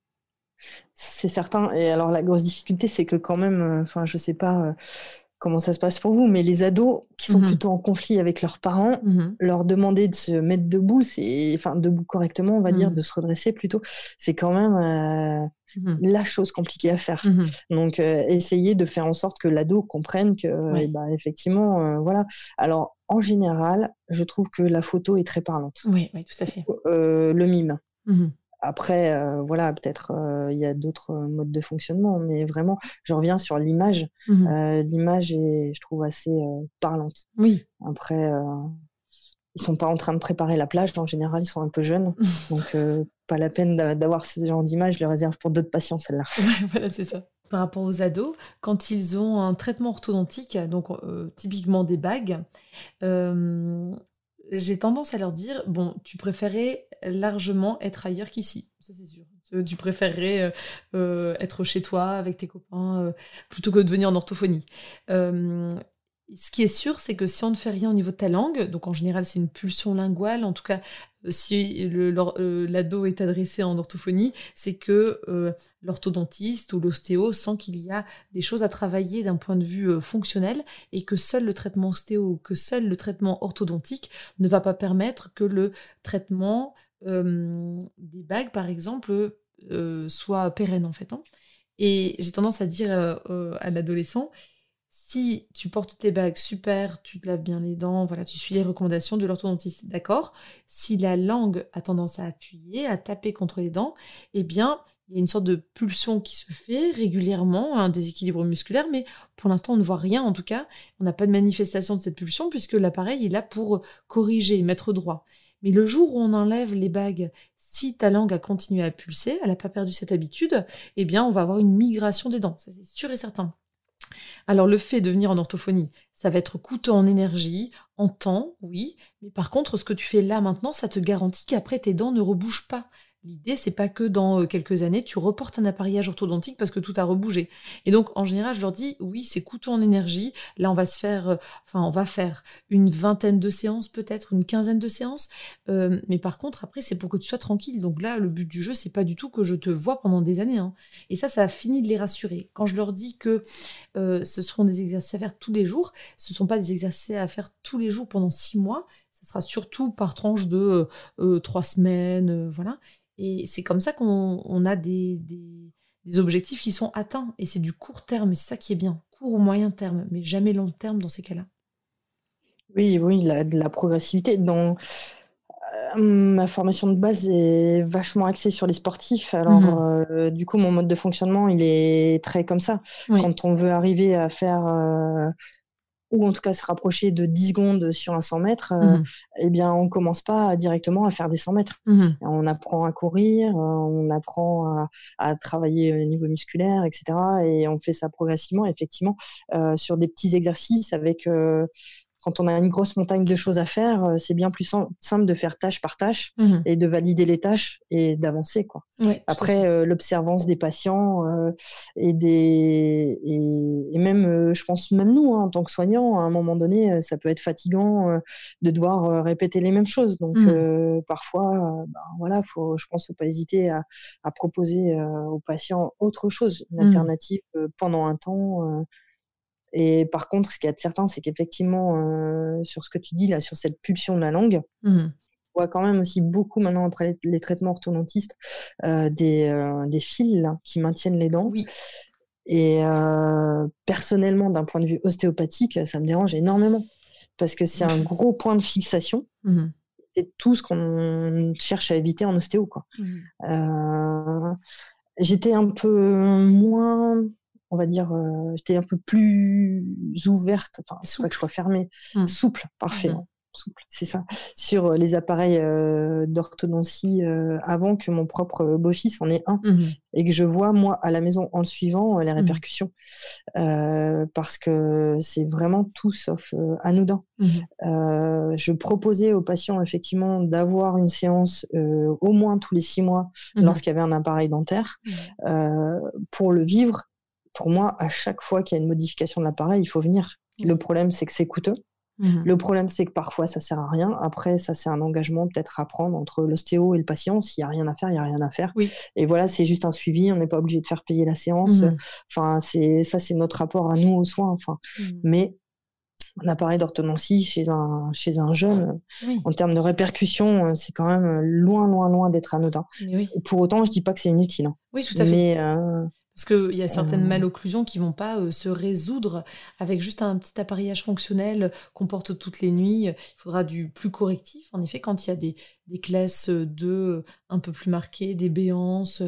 C'est certain. Et alors, la grosse difficulté, c'est que quand même, enfin, je sais pas, comment ça se passe pour vous, mais les ados qui sont mhm. plutôt en conflit avec leurs parents, mhm. leur demander de se mettre debout, c'est, enfin, debout correctement, on va dire, mhm. de se redresser plutôt, c'est quand même euh, la chose compliquée à faire. Donc, euh, essayer de faire en sorte que l'ado comprenne que, eh ben, effectivement, euh, voilà. Alors, en général, je trouve que la photo est très parlante. Oui, oui tout à fait. le mime. Après, euh, voilà, peut-être euh, il y a d'autres euh, modes de fonctionnement, mais vraiment, je reviens sur l'image. Mmh l'image est, je trouve, assez parlante. Oui. Après, ils sont pas en train de préparer la plage. En général, ils sont un peu jeunes, donc pas la peine d'avoir ce genre d'image. Je le réserve pour d'autres patients, celle-là. voilà, c'est ça. Par rapport aux ados, quand ils ont un traitement orthodontique, donc typiquement des bagues, j'ai tendance à leur dire bon, tu préférais largement être ailleurs qu'ici, ça c'est sûr. Tu préférerais euh, euh, être chez toi avec tes copains euh, plutôt que de venir en orthophonie ce qui est sûr, c'est que si on ne fait rien au niveau de ta langue, donc en général c'est une pulsion linguale, en tout cas si l'ado est adressé en orthophonie, c'est que l'orthodontiste ou l'ostéo sent qu'il y a des choses à travailler d'un point de vue fonctionnel et que seul le traitement ostéo, que seul le traitement orthodontique ne va pas permettre que le traitement des bagues, par exemple, soit pérenne en fait. Hein. Et j'ai tendance à dire à l'adolescent, si tu portes tes bagues, super, tu te laves bien les dents, voilà, tu suis les recommandations de l'orthodontiste, d'accord? Si la langue a tendance à appuyer, à taper contre les dents, eh bien, il y a une sorte de pulsion qui se fait régulièrement, un déséquilibre musculaire, mais pour l'instant, on ne voit rien en tout cas. On n'a pas de manifestation de cette pulsion puisque l'appareil est là pour corriger, mettre droit. Mais le jour où on enlève les bagues, si ta langue a continué à pulser, elle n'a pas perdu cette habitude, eh bien, on va avoir une migration des dents. Ça, c'est sûr et certain. Alors le fait de venir en orthophonie, ça va être coûteux en énergie, en temps, oui, mais par contre, ce que tu fais là maintenant, ça te garantit qu'après tes dents ne rebougent pas. L'idée, c'est pas que dans euh, quelques années, tu reportes un appareillage orthodontique parce que tout a rebougé. Et donc, en général, je leur dis, oui, c'est coûteux en énergie. Là, on va se faire, euh, enfin, on va faire une vingtaine de séances, peut-être une quinzaine de séances. Euh, mais par contre, après, c'est pour que tu sois tranquille. Donc là, le but du jeu, c'est pas du tout que je te vois pendant des années. Hein. Et ça, ça a fini de les rassurer. Quand je leur dis que ce seront des exercices à faire tous les jours, ce sont pas des exercices à faire tous les jours pendant six mois. Ce sera surtout par tranche de trois semaines, voilà. Et c'est comme ça qu'on a des, des, objectifs qui sont atteints. Et c'est du court terme, et c'est ça qui est bien. Court ou moyen terme, mais jamais long terme dans ces cas-là. Oui, oui, la, de la progressivité. Dans euh, ma formation de base est vachement axée sur les sportifs. Alors, mhm. euh, du coup, mon mode de fonctionnement, il est très comme ça. Quand on veut arriver à faire euh, ou en tout cas se rapprocher de 10 secondes sur un 100 mètres, euh, mmh eh bien, on commence pas directement à faire des 100 mètres. Mmh on apprend à courir, euh, on apprend à, travailler au niveau musculaire, etc. Et on fait ça progressivement, effectivement, euh, sur des petits exercices avec quand on a une grosse montagne de choses à faire, euh, c'est bien plus simple de faire tâche par tâche mmh et de valider les tâches et d'avancer. Quoi. Après, euh, l'observance des patients euh, et, des, et, même, je pense, même nous, hein, en tant que soignants, à un moment donné, ça peut être fatigant de devoir répéter les mêmes choses. Donc, mmh. parfois, ben, voilà, faut, je pense qu'il ne faut pas hésiter à, à proposer aux patients autre chose, une mmh. alternative pendant un temps et par contre, ce qui est certain, c'est qu'effectivement, euh, sur ce que tu dis là, sur cette pulsion de la langue, mmh. on voit quand même aussi beaucoup maintenant après les, traitements orthodontistes euh, des, euh, des, fils qui maintiennent les dents. Oui. Et personnellement, d'un point de vue ostéopathique, ça me dérange énormément parce que c'est un gros point de fixation. Mmh. C'est tout ce qu'on cherche à éviter en ostéo. Quoi. Mmh. J'étais un peu moins on va dire, euh, j'étais un peu plus ouverte, enfin, c'est pas que je sois fermée, mmh. souple, parfait. Mmh. Souple, c'est ça, sur euh, les appareils euh, d'orthodontie avant que mon propre beau-fils en ait un mmh et que je vois, moi, à la maison, en le suivant, les répercussions. parce que c'est vraiment tout sauf anodin. je proposais aux patients, effectivement, d'avoir une séance au moins tous les six mois lorsqu'il y avait un appareil dentaire pour le vivre pour moi, à chaque fois qu'il y a une modification de l'appareil, il faut venir. Le problème, c'est que c'est coûteux. Mhm. Le problème, c'est que parfois, ça sert à rien. Après, ça, c'est un engagement peut-être à prendre entre l'ostéo et le patient. S'il n'y a rien à faire, il n'y a rien à faire. Et voilà, c'est juste un suivi. On n'est pas obligé de faire payer la séance. Mhm. Enfin, c'est ça, c'est notre rapport à nous aux soins. Enfin, mhm. mais un appareil d'orthodontie chez un, chez un jeune, en termes de répercussions, c'est quand même loin, loin, loin d'être anodin. pour autant, je dis pas que c'est inutile. Hein. Oui, tout à fait. Mais, euh, parce qu'il y a certaines euh. malocclusions qui vont pas euh, se résoudre avec juste un petit appareillage fonctionnel qu'on porte toutes les nuits. Il faudra du plus correctif. En effet, quand il y a des, des classes de un peu plus marquées, des béances,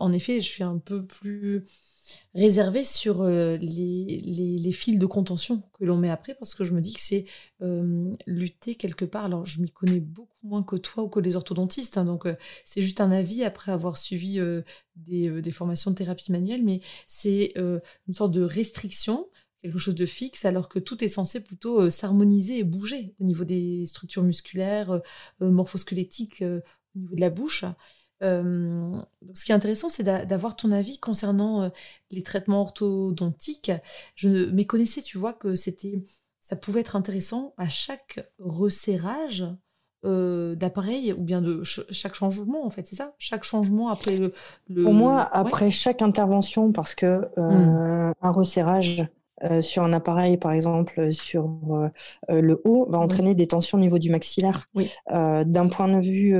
en effet, je suis un peu plus réservé sur euh, les, fils de contention que l'on met après, parce que je me dis que c'est euh, lutter quelque part. Alors, je m'y connais beaucoup moins que toi ou que les orthodontistes, hein, donc euh, c'est juste un avis après avoir suivi des, des, formations de thérapie manuelle, mais c'est une sorte de restriction quelque chose de fixe, alors que tout est censé plutôt s'harmoniser et bouger au niveau des structures musculaires, morphosquelettiques, au niveau de la bouche. Euh, ce qui est intéressant, c'est d'avoir ton avis concernant euh, les traitements orthodontiques. Je méconnaissais, tu vois, que c'était, ça pouvait être intéressant à chaque resserrage euh, d'appareil ou bien de chaque changement, en fait, c'est ça? Chaque changement après le. Pour moi, après chaque intervention, parce que mmh. un resserrage euh, sur un appareil, par exemple, sur euh, euh, le haut, va entraîner des tensions au niveau du maxillaire. d'un point de vue,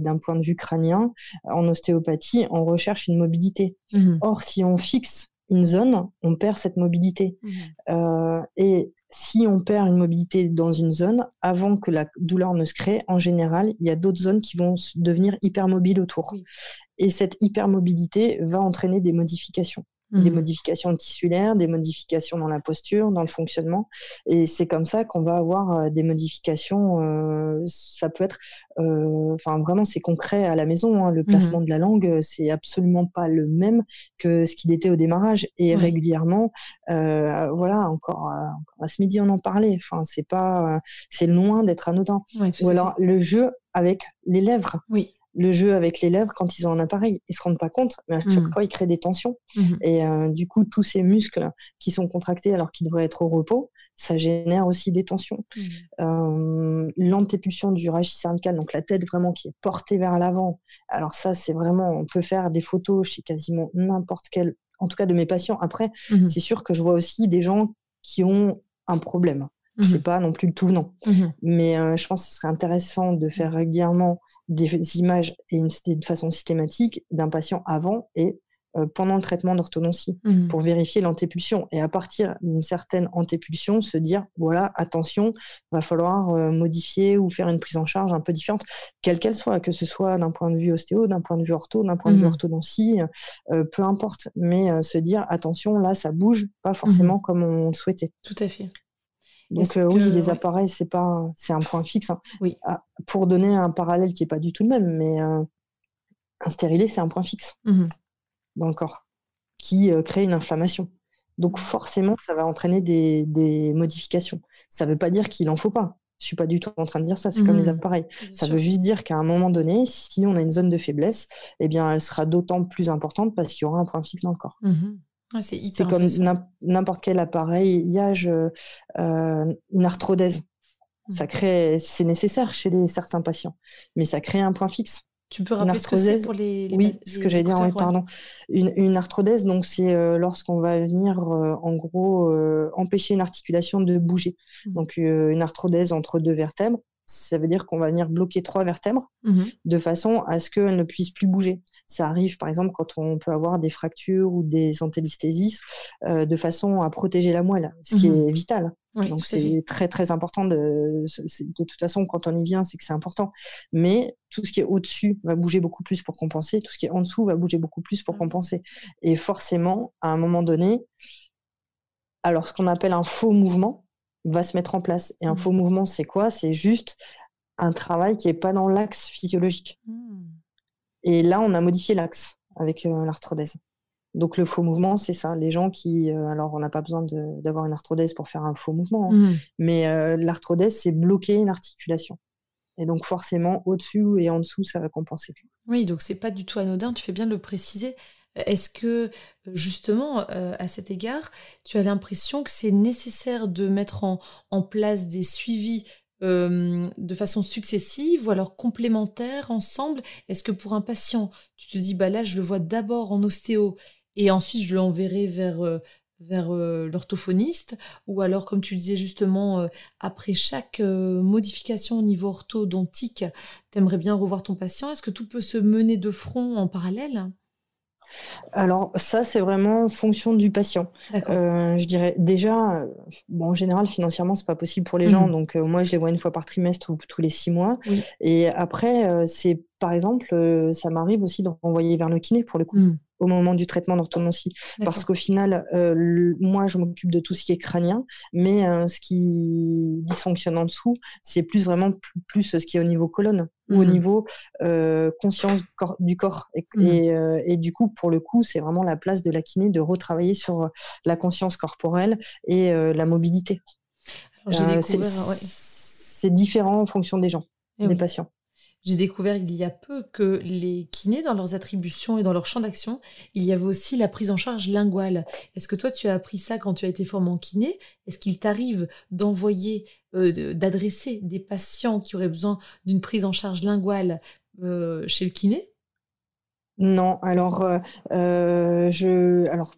d'un point de vue crânien, en ostéopathie, on recherche une mobilité. Mmh Or, si on fixe une zone, on perd cette mobilité. Mmh et si on perd une mobilité dans une zone, avant que la douleur ne se crée, en général, il y a d'autres zones qui vont devenir hypermobiles autour. Et cette hypermobilité va entraîner des modifications des mmh. modifications tissulaires, des modifications dans la posture, dans le fonctionnement. Et c'est comme ça qu'on va avoir euh, des modifications. Euh, ça peut être, euh, enfin vraiment, c'est concret à la maison. Hein. Le mmh placement de la langue, c'est absolument pas le même que ce qu'il était au démarrage. Et régulièrement, voilà, encore, à ce midi, on en parlait. Enfin, c'est pas, c'est loin d'être anodin. Ou alors le jeu avec les lèvres. Oui le jeu avec les lèvres quand ils ont un appareil. Ils se rendent pas compte, mais à chaque mmh. fois, ils créent des tensions. Mmh. Et euh, du coup, tous ces muscles qui sont contractés alors qu'ils devraient être au repos, ça génère aussi des tensions. Mmh. Euh, l'antépulsion du rachis cervical, donc la tête vraiment qui est portée vers l'avant. Alors ça, c'est vraiment, on peut faire des photos chez quasiment n'importe quel, en tout cas de mes patients. Après, c'est sûr que je vois aussi des gens qui ont un problème. C'est pas non plus le tout venant. Mais euh, je pense que ce serait intéressant de faire régulièrement des images et de façon systématique d'un patient avant et euh, pendant le traitement d'orthodontie mmh. pour vérifier l'antépulsion. Et à partir d'une certaine antépulsion, se dire, voilà, attention, va falloir euh, modifier ou faire une prise en charge un peu différente, quelle qu'elle soit, que ce soit d'un point de vue ostéo, d'un point de vue ortho, d'un point de vue mmh. orthodontie, euh, peu importe. Mais se dire, attention, là, ça bouge, pas forcément mmh. comme on le souhaitait. Tout à fait. Donc oui, les appareils, c'est pas, c'est un point fixe. Hein. Oui. Ah, pour donner un parallèle qui est pas du tout le même, mais un stérilet, c'est un point fixe dans le corps qui euh, crée une inflammation. Donc forcément, ça va entraîner des, modifications. Ça ne veut pas dire qu'il n'en faut pas. Je suis pas du tout en train de dire ça, c'est comme les mmh. appareils. ça veut juste dire qu'à un moment donné, si on a une zone de faiblesse, eh bien, elle sera d'autant plus importante parce qu'il y aura un point fixe dans le corps. Mmh. C'est comme n'importe quel appareil. Il y a je, euh, une arthrodèse. Ça mmh. crée, c'est nécessaire chez les, certains patients, mais ça crée un point fixe. Tu peux rappeler ce que c'est pour les, Oui, ce que j'allais dire, pardon. Une, une, arthrodèse, donc c'est euh, lorsqu'on va venir, euh, en gros, euh, empêcher une articulation de bouger. Mmh. Donc une arthrodèse entre deux vertèbres, ça veut dire qu'on va venir bloquer trois vertèbres mmh de façon à ce qu'elles ne puissent plus bouger. Ça arrive, par exemple, quand on peut avoir des fractures ou des antélisthésies, de façon à protéger la moelle, ce qui mmh est vital. Donc c'est très très important. De, de toute façon, quand on y vient, c'est que c'est important. Mais tout ce qui est au-dessus va bouger beaucoup plus pour compenser. Tout ce qui est en dessous va bouger beaucoup plus pour mmh. compenser. Et forcément, à un moment donné, alors ce qu'on appelle un faux mouvement va se mettre en place. Et un mmh. faux mouvement, c'est quoi? C'est juste un travail qui n'est pas dans l'axe physiologique. Mmh. Et là, on a modifié l'axe avec euh, l'arthrodèse. Donc le faux mouvement, c'est ça. Les gens qui, euh, alors on n'a pas besoin d'avoir une arthrodèse pour faire un faux mouvement, hein. mmh. mais euh, l'arthrodèse, c'est bloquer une articulation. Et donc forcément, au-dessus et en dessous, ça va compenser. Oui, donc c'est pas du tout anodin. Tu fais bien de le préciser. Est-ce que justement, euh, à cet égard, tu as l'impression que c'est nécessaire de mettre en, en place des suivis de façon successive ou alors complémentaires ensemble? Est-ce que pour un patient, tu te dis, bah là, je le vois d'abord en ostéo et ensuite je l'enverrai vers, euh, vers euh, l'orthophoniste, ou alors comme tu disais justement, euh, après chaque modification au niveau orthodontique, tu aimerais bien revoir ton patient, est-ce que tout peut se mener de front en parallèle? Alors ça, c'est vraiment en fonction du patient. je dirais déjà, bon, en général, financièrement, c'est pas possible pour les gens. Mmh. Donc moi, je les vois une fois par trimestre ou tous les six mois. Et après, c'est par exemple, ça m'arrive aussi de renvoyer vers le kiné pour le coup. Mmh au moment du traitement d'orthodontie. Parce qu'au final, euh, moi, je m'occupe de tout ce qui est crânien, mais euh, ce qui dysfonctionne en dessous, c'est plus vraiment plus, ce qui est au niveau colonne ou au mmh. niveau euh, conscience du corps. Mmh. Et, du coup, pour le coup, c'est vraiment la place de la kiné de retravailler sur la conscience corporelle et la mobilité. C'est différent en fonction des gens, eh des patients. J'ai découvert il y a peu que les kinés, dans leurs attributions et dans leur champ d'action, il y avait aussi la prise en charge linguale. Est-ce que toi, tu as appris ça quand tu as été formé en kiné? Est-ce qu'il t'arrive d'envoyer, euh, d'adresser des patients qui auraient besoin d'une prise en charge linguale euh, chez le kiné? Non, alors euh, je alors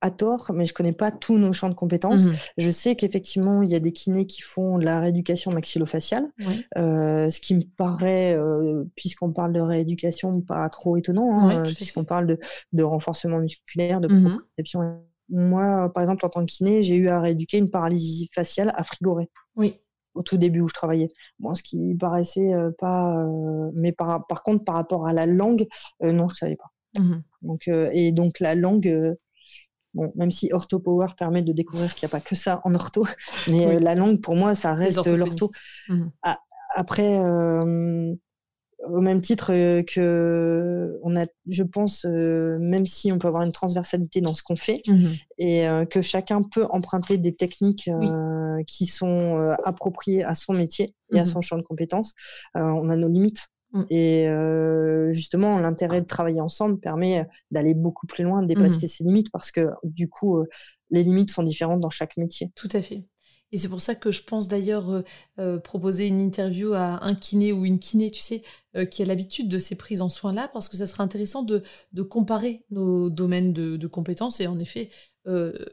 à tort, mais je connais pas tous nos champs de compétences. Mmh je sais qu'effectivement, il y a des kinés qui font de la rééducation maxillofaciale, euh, ce qui me paraît, euh, puisqu'on parle de rééducation, pas trop étonnant, hein, puisqu'on parle de, renforcement musculaire, de mmh. Moi, par exemple, en tant que kiné, j'ai eu à rééduquer une paralysie faciale à frigoré. Oui. Au tout début où je travaillais. Moi, ce qui paraissait euh, pas. mais par, par, contre, par rapport à la langue, non, je savais pas. Mmh donc, et donc, la langue Bon, même si OrthoPower permet de découvrir qu'il n'y a pas que ça en ortho, mais euh, la langue, pour moi, ça reste l'ortho. Mmh. Après, euh, au même titre euh, que on a, je pense, même si on peut avoir une transversalité dans ce qu'on fait mmh et que chacun peut emprunter des techniques qui sont appropriées à son métier et à mmh son champ de compétences, on a nos limites. Mmh. Et justement, l'intérêt de travailler ensemble permet d'aller beaucoup plus loin, de dépasser mmh ses limites, parce que du coup, les limites sont différentes dans chaque métier. Tout à fait. Et c'est pour ça que je pense d'ailleurs proposer une interview à un kiné ou une kiné, tu sais, qui a l'habitude de ces prises en soins-là, parce que ça serait intéressant de, de comparer nos domaines de, de, compétences et en effet,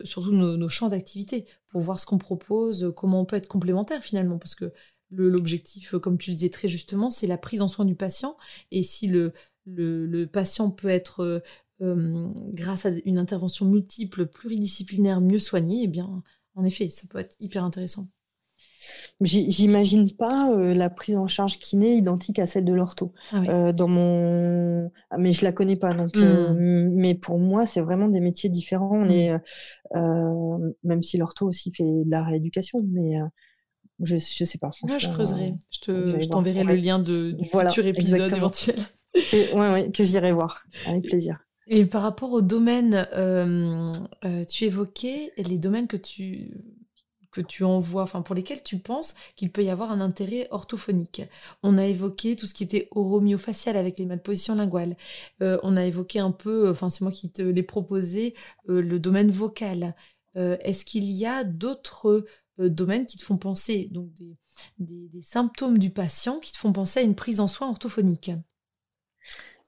surtout nos, nos champs d'activité, pour voir ce qu'on propose, comment on peut être complémentaire finalement, parce que l'objectif, comme tu le disais très justement, c'est la prise en soin du patient. Et si le, le, patient peut être, grâce à une intervention multiple, pluridisciplinaire, mieux soigné, eh bien, en effet, ça peut être hyper intéressant. J'imagine pas euh, la prise en charge kiné identique à celle de l'ortho. Ah euh, dans mon, ah, mais je la connais pas donc. Euh, mmh. mais pour moi, c'est vraiment des métiers différents. On est, même si l'ortho aussi fait de la rééducation, mais je je sais pas. Moi, je creuserai. Je t'enverrai le lien de, du futur épisode éventuel. que, ouais, ouais, que j'irai voir avec plaisir. Et par rapport au domaine, tu évoquais les domaines que tu que tu envoies, enfin pour lesquels tu penses qu'il peut y avoir un intérêt orthophonique. On a évoqué tout ce qui était oromyofacial avec les malpositions linguales. Euh, on a évoqué un peu, enfin c'est moi qui te l'ai proposé, euh, le domaine vocal. Euh, est-ce qu'il y a d'autres domaines qui te font penser, donc des symptômes du patient qui te font penser à une prise en soin orthophonique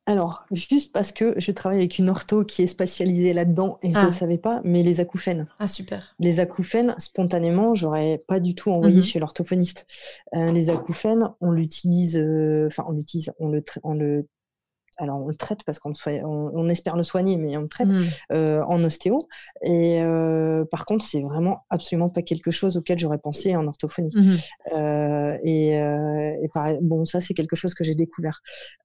alors, juste parce que je travaille avec une ortho qui est spécialisée là-dedans et je ne le ah. savais pas, mais les acouphènes. Ah, super. Les acouphènes, spontanément, j'aurais pas du tout envoyé mhm. chez l'orthophoniste. Euh, les acouphènes, on l'utilise, euh, enfin, on l'utilise, on le, on le alors on le traite parce qu'on on, espère le soigner, mais on le traite mmh. euh, en ostéo. Et euh, par contre, c'est vraiment absolument pas quelque chose auquel j'aurais pensé en orthophonie. Mmh. Euh, et, et bon, ça c'est quelque chose que j'ai découvert.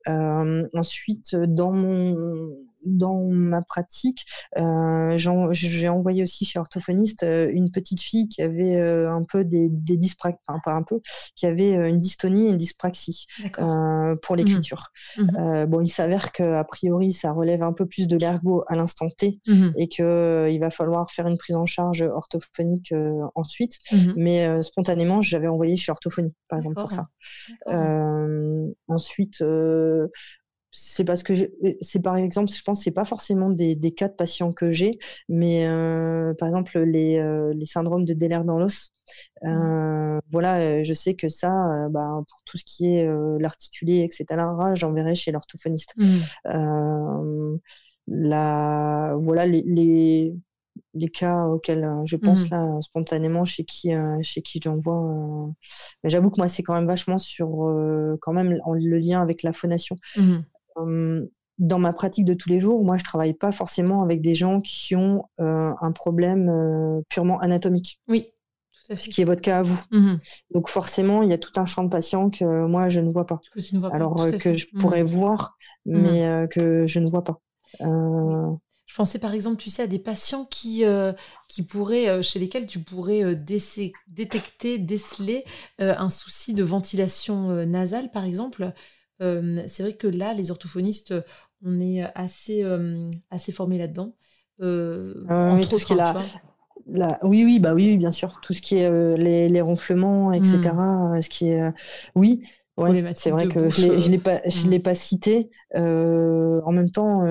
ensuite, dans mon dans ma pratique, euh, j'ai envoyé aussi chez orthophoniste euh, une petite fille qui avait euh, un peu des, des dyspraxies, enfin pas un peu, qui avait une dystonie et une dyspraxie pour l'écriture. Mmh. Mmh. bon, il s'avère qu'a priori, ça relève un peu plus de l'ergo à l'instant T mmh. et qu'il va falloir faire une prise en charge orthophonique ensuite. Mais spontanément, j'avais envoyé chez orthophonie, par exemple, pour ça. ensuite, c'est parce que c'est par exemple, je pense, c'est pas forcément des, des, cas de patients que j'ai, mais euh, par exemple les, euh, les, syndromes de Deller dans l'os. Mmh. Euh, voilà, je sais que ça, bah, pour tout ce qui est l'articulé, etc., j'enverrai chez l'orthophoniste. Mmh. la, voilà les, les, les, cas auxquels je pense mmh. là spontanément chez qui chez qui j'envoie. mais j'avoue que moi c'est quand même vachement sur quand même le lien avec la phonation dans ma pratique de tous les jours, moi, je travaille pas forcément avec des gens qui ont un problème purement anatomique. Oui, tout à fait. Ce qui est votre cas à vous. Mmh Donc forcément, il y a tout un champ de patients que moi, je ne vois pas. Alors que je mmh pourrais voir, mmh mais que je ne vois pas. Je pensais par exemple, tu sais, à des patients qui, qui pourraient, chez lesquels tu pourrais détecter, déceler un souci de ventilation nasale, par exemple c'est vrai que là, les orthophonistes, on est assez, assez formés là-dedans. Ah est oui, oui, bah oui, bien sûr. Tout ce qui est les, les, ronflements, etc. Mmh. Ce qui est, oui, c'est vrai que je ne l'ai pas, je l'ai pas cité. en même temps,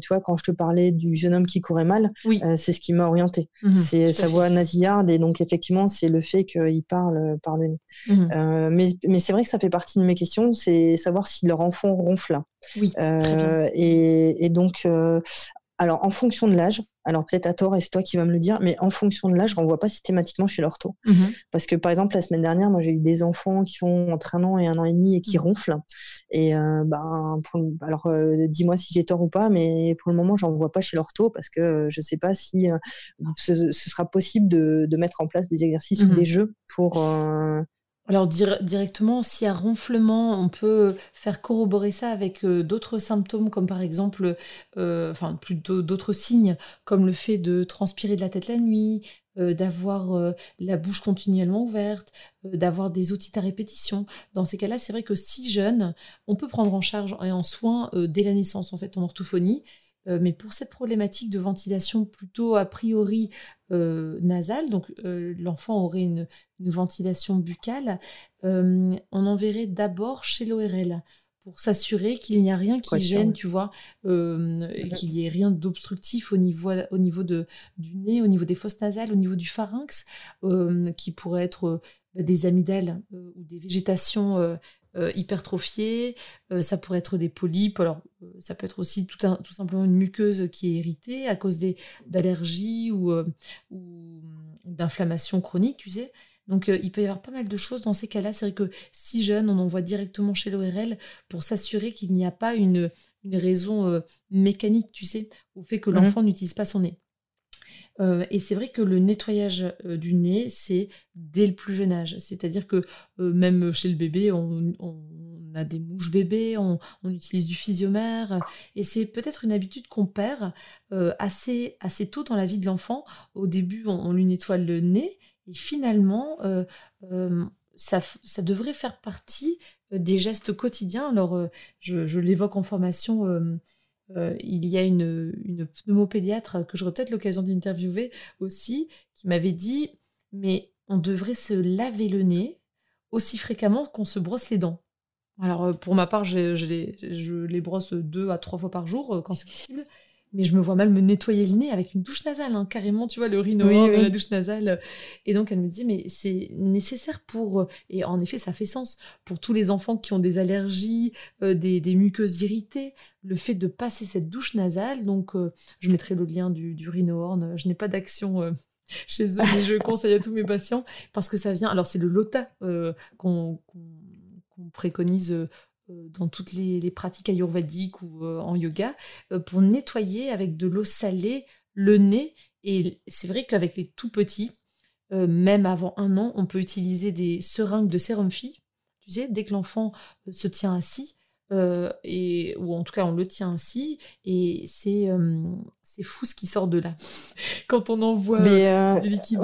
tu vois, quand je te parlais du jeune homme qui courait mal, c'est ce qui m'a orienté. Mmh c'est sa voix nasillarde et donc effectivement, c'est le fait qu'il parle par le nez. Mmh mais, mais c'est vrai que ça fait partie de mes questions, c'est savoir si leur enfant ronfle. Oui. Et, et, donc, alors, en fonction de l'âge, alors peut-être à tort, et c'est toi qui vas me le dire, mais en fonction de l'âge, je renvoie pas systématiquement chez l'ortho. Mmh Parce que, par exemple, la semaine dernière, moi, j'ai eu des enfants qui ont entre un an et un an et demi et qui mmh. ronflent. Et euh, ben, alors, euh, dis-moi si j'ai tort ou pas, mais pour le moment, je renvoie pas chez l'ortho parce que euh, je ne sais pas si ce, sera possible de, mettre en place des exercices ou mmh des jeux pour alors directement, s'il y a ronflement, on peut faire corroborer ça avec euh, d'autres symptômes, comme par exemple, euh, enfin plutôt d'autres signes, comme le fait de transpirer de la tête la nuit, euh, d'avoir la bouche continuellement ouverte, d'avoir des otites à répétition. Dans ces cas-là, c'est vrai que si jeune, on peut prendre en charge et en soin dès la naissance en fait en orthophonie. Euh, mais pour cette problématique de ventilation plutôt a priori euh, nasale, donc euh, l'enfant aurait une, ventilation buccale, on enverrait d'abord chez l'ORL pour s'assurer qu'il n'y a rien qui gêne, tu vois, qu'il n'y ait rien d'obstructif au niveau, au niveau de, du nez, au niveau des fosses nasales, au niveau du pharynx, qui pourrait être des amygdales ou des végétations euh, hypertrophiée, euh, ça pourrait être des polypes, alors euh, ça peut être aussi tout, tout, simplement une muqueuse qui est irritée à cause d'allergies ou, ou d'inflammation chronique, tu sais. Donc il peut y avoir pas mal de choses dans ces cas-là. C'est vrai que si jeune, on envoie directement chez l'ORL pour s'assurer qu'il n'y a pas une, une raison mécanique, tu sais, au fait que mmh l'enfant n'utilise pas son nez. Euh, et c'est vrai que le nettoyage euh, du nez, c'est dès le plus jeune âge. C'est-à-dire que euh, même chez le bébé, on, a des mouches bébés, on, utilise du physiomère. Et c'est peut-être une habitude qu'on perd assez, assez tôt dans la vie de l'enfant. Au début, on, lui nettoie le nez. Et finalement, ça, devrait faire partie des gestes quotidiens. Alors, je l'évoque en formation euh, il y a une, pneumopédiatre que j'aurais peut-être l'occasion d'interviewer aussi, qui m'avait dit Mais on devrait se laver le nez aussi fréquemment qu'on se brosse les dents. Alors, euh, pour ma part, je, les, je les brosse deux à trois fois par jour euh, quand c'est possible mais je me vois mal me nettoyer le nez avec une douche nasale, hein, carrément, tu vois, le rhino la douche nasale. Et donc, elle me dit, mais c'est nécessaire pour, et en effet, ça fait sens, pour tous les enfants qui ont des allergies, euh, des, muqueuses irritées, le fait de passer cette douche nasale. Donc, euh, je mettrai le lien du, du rhino Je n'ai pas d'action. Euh, chez eux, mais je conseille à tous mes patients parce que ça vient. Alors, c'est le LOTA qu'on préconise euh, dans toutes les, pratiques ayurvédiques ou euh, en yoga, euh, pour nettoyer avec de l'eau salée le nez. Et c'est vrai qu'avec les tout petits, même avant un an, on peut utiliser des seringues de sérum fille. Tu sais, dès que l'enfant se tient assis, et, ou en tout cas on le tient ainsi, et c'est c'est fou ce qui sort de là quand on envoie du liquide.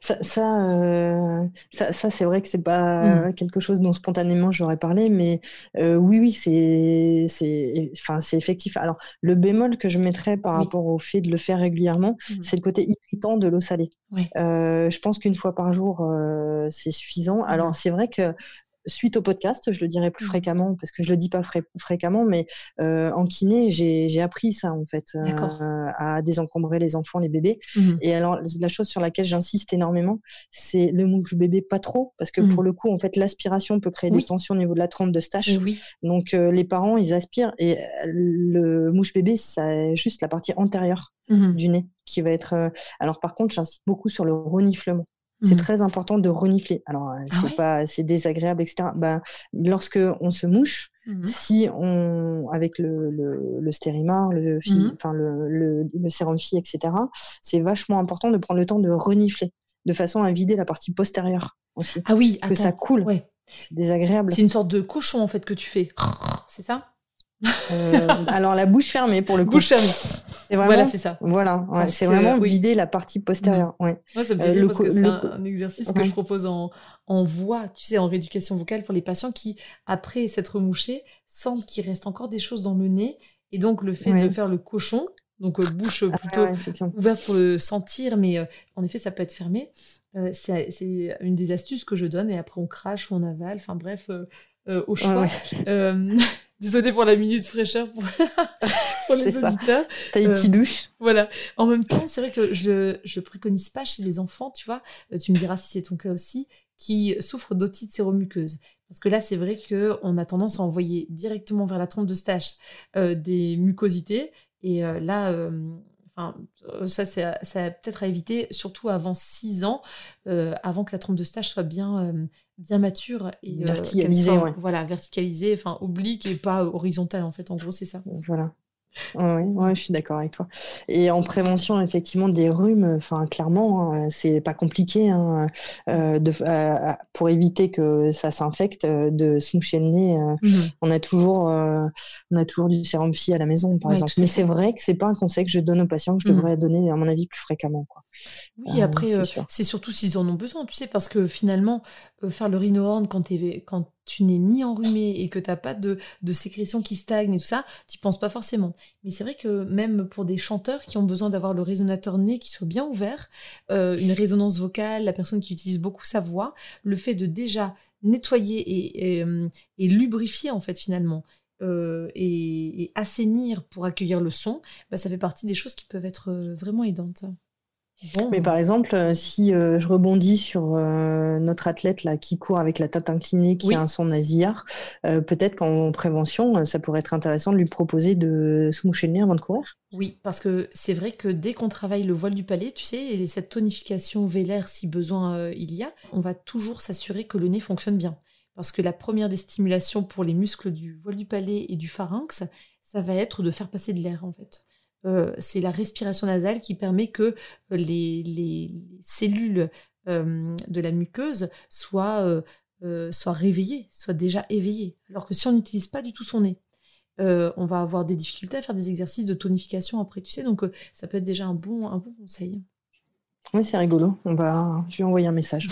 Ça, euh, ça, ça, c'est vrai que c'est pas mmh. quelque chose dont spontanément j'aurais parlé, mais euh, oui, oui, c'est, c'est, enfin, c'est effectif. Alors, le bémol que je mettrais par rapport au fait de le faire régulièrement, mmh. c'est le côté irritant de l'eau salée. Euh, je pense qu'une fois par jour, c'est suffisant. Alors, mmh. c'est vrai que suite au podcast, je le dirai plus mmh. fréquemment parce que je le dis pas fréquemment, mais euh, en kiné, j'ai appris ça en fait, euh, à désencombrer les enfants, les bébés. Mmh. Et alors la chose sur laquelle j'insiste énormément, c'est le mouche bébé pas trop, parce que pour mmh. le coup, en fait, l'aspiration peut créer des tensions au niveau de la trompe de stache. Donc euh, les parents, ils aspirent et le mouche bébé, c'est juste la partie antérieure du nez qui va être. Alors par contre, j'insiste beaucoup sur le reniflement. C'est mmh. très important de renifler. Alors, euh, ah c'est pas, c'est désagréable, etc. Ben, lorsque on se mouche, mmh si on, avec le, le, le stérimar, le, mmh enfin le, le, le sérum fille, etc. C'est vachement important de prendre le temps de renifler, de façon à vider la partie postérieure aussi. Ah oui, que ça coule. Ouais. C'est désagréable. C'est une sorte de cochon en fait que tu fais. C'est ça? Euh, Alors la bouche fermée pour le coup. Bouche fermée voilà, c'est ça. Voilà, c'est vraiment vider la partie postérieure. Ouais. Moi, ça me fait euh, parce que c'est un, exercice que je propose en, en voix, tu sais, en rééducation vocale pour les patients qui, après s'être mouchés, sentent qu'il reste encore des choses dans le nez. Et donc, le fait de faire le cochon, donc euh, bouche ah plutôt ouverte pour le sentir, mais euh, en effet, ça peut être fermé. c'est une des astuces que je donne. Et après, on crache ou on avale. Enfin, bref, au choix. Désolée pour la minute fraîcheur pour, les auditeurs. T'as une petite euh, douche. Voilà. En même temps, c'est vrai que je ne préconise pas chez les enfants, tu vois. Euh, tu me diras si c'est ton cas aussi, qui souffrent d'otite séromuqueuse. Parce que là, c'est vrai qu'on a tendance à envoyer directement vers la trompe de stache euh, des mucosités. Et là, Enfin, ça, c'est peut-être à éviter, surtout avant 6 ans, avant que la trompe de stage soit bien, bien mature et verticalisée, voilà, verticalisée, enfin oblique et pas horizontale en fait. En gros, c'est ça. Voilà. Oui, ouais, je suis d'accord avec toi. Et en prévention, effectivement, des rhumes, enfin, clairement, hein, c'est pas compliqué hein, euh, de, euh, pour éviter que ça s'infecte, euh, de se moucher le nez. Mmh on a toujours, on a toujours du sérum phi à la maison, par exemple. Mais c'est vrai que c'est pas un conseil que je donne aux patients que je mmh devrais donner, à mon avis, plus fréquemment. Quoi. Oui, après, c'est surtout s'ils en ont besoin, tu sais, parce que finalement, faire le rhino quand, quand tu n'es ni enrhumé et que tu n'as pas de, de sécrétion qui stagne et tout ça, tu penses pas forcément. Mais c'est vrai que même pour des chanteurs qui ont besoin d'avoir le résonateur nez qui soit bien ouvert, euh, une résonance vocale, la personne qui utilise beaucoup sa voix, le fait de déjà nettoyer et, et, euh, lubrifier en fait finalement euh, et, assainir pour accueillir le son, bah, ça fait partie des choses qui peuvent être vraiment aidantes. Mais par exemple, euh, si euh, je rebondis sur euh, notre athlète là qui court avec la tête inclinée, qui a un son nasillard, peut-être qu'en prévention, ça pourrait être intéressant de lui proposer de se moucher le nez avant de courir. Oui, parce que c'est vrai que dès qu'on travaille le voile du palais, tu sais, et cette tonification vélaire si besoin il y a, on va toujours s'assurer que le nez fonctionne bien. Parce que la première des stimulations pour les muscles du voile du palais et du pharynx, ça va être de faire passer de l'air en fait. Euh, c'est la respiration nasale qui permet que euh, les, cellules euh, de la muqueuse soient, soient réveillées, soient déjà éveillées. Alors que si on n'utilise pas du tout son nez, on va avoir des difficultés à faire des exercices de tonification après, tu sais, donc ça peut être déjà un bon, un bon conseil. Oui, c'est rigolo. On va... Je vais envoyer un message.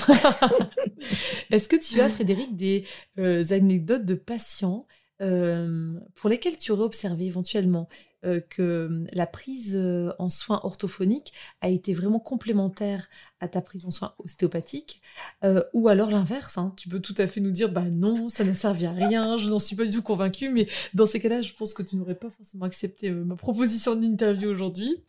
Est-ce que tu as, Frédéric, des anecdotes de patients pour lesquels tu aurais observé éventuellement que la prise en soins orthophoniques a été vraiment complémentaire à ta prise en soins ostéopathiques, ou alors l'inverse. Hein? Tu peux tout à fait nous dire, bah non, ça n'a servi à rien, je n'en suis pas du tout convaincue, mais dans ces cas-là, je pense que tu n'aurais pas forcément accepté ma proposition d'interview aujourd'hui.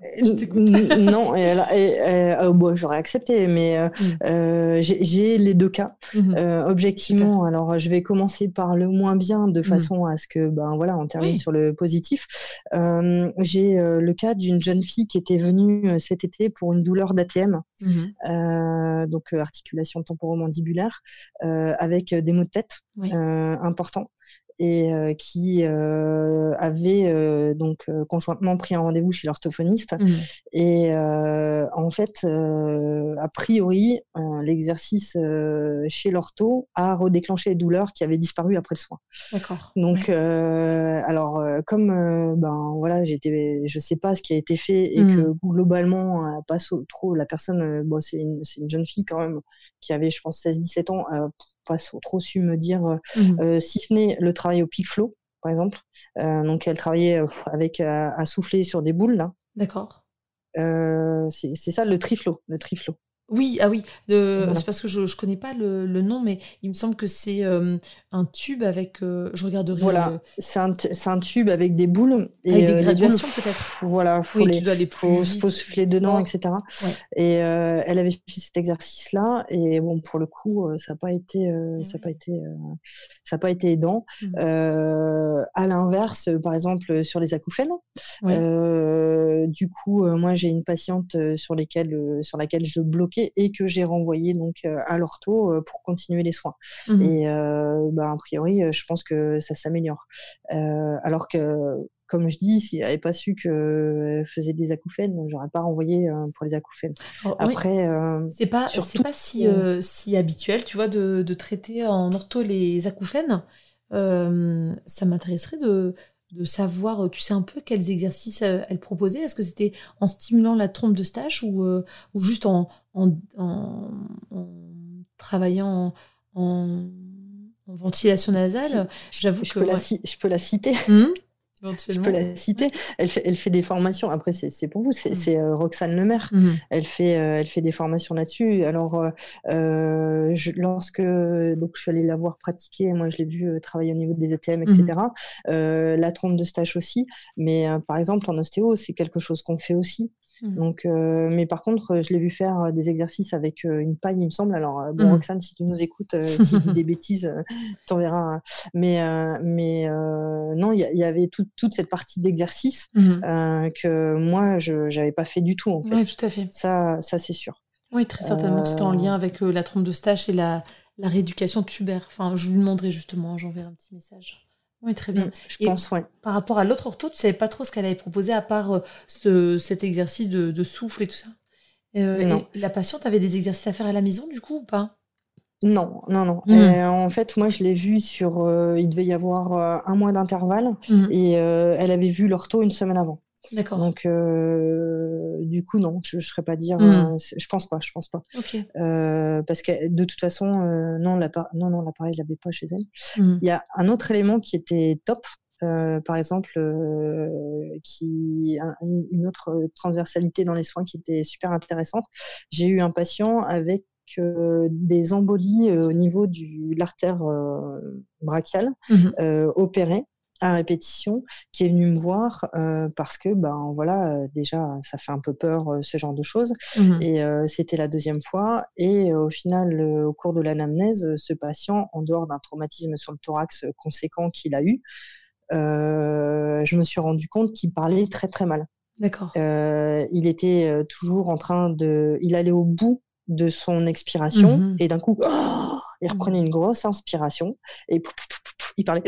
Non, et, euh, bon, j'aurais accepté, mais euh, mm. euh, j'ai les deux cas. Mm-hmm. objectivement, alors je vais commencer par le moins bien de mm. façon à ce que, ben voilà, on termine sur le positif. j'ai le cas d'une jeune fille qui était venue cet été pour une douleur d'ATM, mm-hmm. donc articulation temporomandibulaire, avec des maux de tête importants et euh, qui euh, avait euh, donc conjointement pris un rendez-vous chez l'orthophoniste. Mmh. Et en fait, a priori, l'exercice chez l'ortho a redéclenché les douleurs qui avaient disparu après le soin. D'accord. Donc, alors, comme ben voilà, j'étais, je sais pas ce qui a été fait et que mmh. globalement, pas trop la personne, bon, c'est une, une, jeune fille quand même qui avait, je pense, 16-17 ans pas trop su me dire, mmh si ce n'est le travail au pic flow, par exemple. Donc, elle travaillait avec à souffler sur des boules. D'accord. c'est ça le triflo, le triflo. Oui, ah oui, c'est parce que je ne connais pas le, nom, mais il me semble que c'est euh, un tube avec. Euh, je regarderai. Voilà, c'est un, tube avec des boules. Et, avec des euh, graduations peut-être. Voilà, faut oui, tu dois aller plus faut, souffler dedans, etc. Et elle avait fait cet exercice-là, et bon, pour le coup, ça n'a pas été, ça pas été, ça pas été aidant. Mmh. à l'inverse, par exemple, sur les acouphènes, du coup, moi, j'ai une patiente sur, lesquelles, sur laquelle je bloquais et que j'ai renvoyé donc euh, à l'ortho euh, pour continuer les soins. Mmh et euh, bah, a priori, je pense que ça s'améliore. alors que comme je dis, s'il n'avait pas su qu'elle faisait des acouphènes, j'aurais pas renvoyé pour les acouphènes. Oh, Après, c'est pas c'est pas si, si habituel, tu vois, de, de, traiter en ortho les acouphènes. ça m'intéresserait de de savoir, euh, tu sais un peu quels exercices euh, elle proposait. Est-ce que c'était en stimulant la trompe de stage ou, euh, ou juste en, en, travaillant en, ventilation nasale? J'avoue que je peux, la, je peux la citer. Mmh je peux la citer. Elle fait, elle fait des formations. Après, c'est pour vous. C'est mmh. euh, Roxane Lemaire. Mmh. Elle fait, euh, elle fait des formations là-dessus. Alors, euh, je, lorsque donc je suis allée la voir pratiquer, moi je l'ai vu travailler au niveau des ATM, etc. Mmh. la trompe de stage aussi. Mais par exemple, en ostéo, c'est quelque chose qu'on fait aussi. Mmh. Donc, euh, mais par contre, je l'ai vu faire euh, des exercices avec euh, une paille, il me semble. Alors, bon, mmh. Roxane, si tu nous écoutes, si tu dis des bêtises, t'en verras. Mais, mais non, il y, avait toute cette partie d'exercice mmh. que moi, je n'avais pas fait du tout. En fait. Oui, tout à fait. Ça, ça c'est sûr. Oui, très certainement que c'était en lien avec la trompe de stage et la, la rééducation tubaire. Enfin, je lui demanderai justement, j'enverrai un petit message. Oui, très bien. Mm, je pense, oui. Par rapport à l'autre ortho, tu savais pas trop ce qu'elle avait proposé à part euh, ce, cet exercice de, souffle et tout ça? Euh, non. la patiente avait des exercices à faire à la maison, du coup, ou pas? Non, non, non. Mm. Euh, en fait, moi, je l'ai vu sur. il devait y avoir un mois d'intervalle mm. et elle avait vu l'ortho une semaine avant. D'accord. Donc, euh, du coup, non, je ne serais pas dire. Mmh. Euh, je pense pas, je pense pas. Euh, parce que de toute façon, non, l'appareil, non, non, l'appareil, je l'avais pas chez elle. Mmh. Il y a un autre élément qui était top. par exemple, qui une autre transversalité dans les soins qui était super intéressante. J'ai eu un patient avec des embolies au niveau de l'artère brachiale mmh opérée à répétition qui est venu me voir parce que ben voilà déjà ça fait un peu peur ce genre de choses. Mmh et c'était la deuxième fois. Et au final au cours de l'anamnèse ce patient en dehors d'un traumatisme sur le thorax conséquent qu'il a eu je me suis rendu compte qu'il parlait très très mal. D'accord. il était toujours en train de il allait au bout de son expiration mmh et d'un coup il reprenait une grosse inspiration et il parlait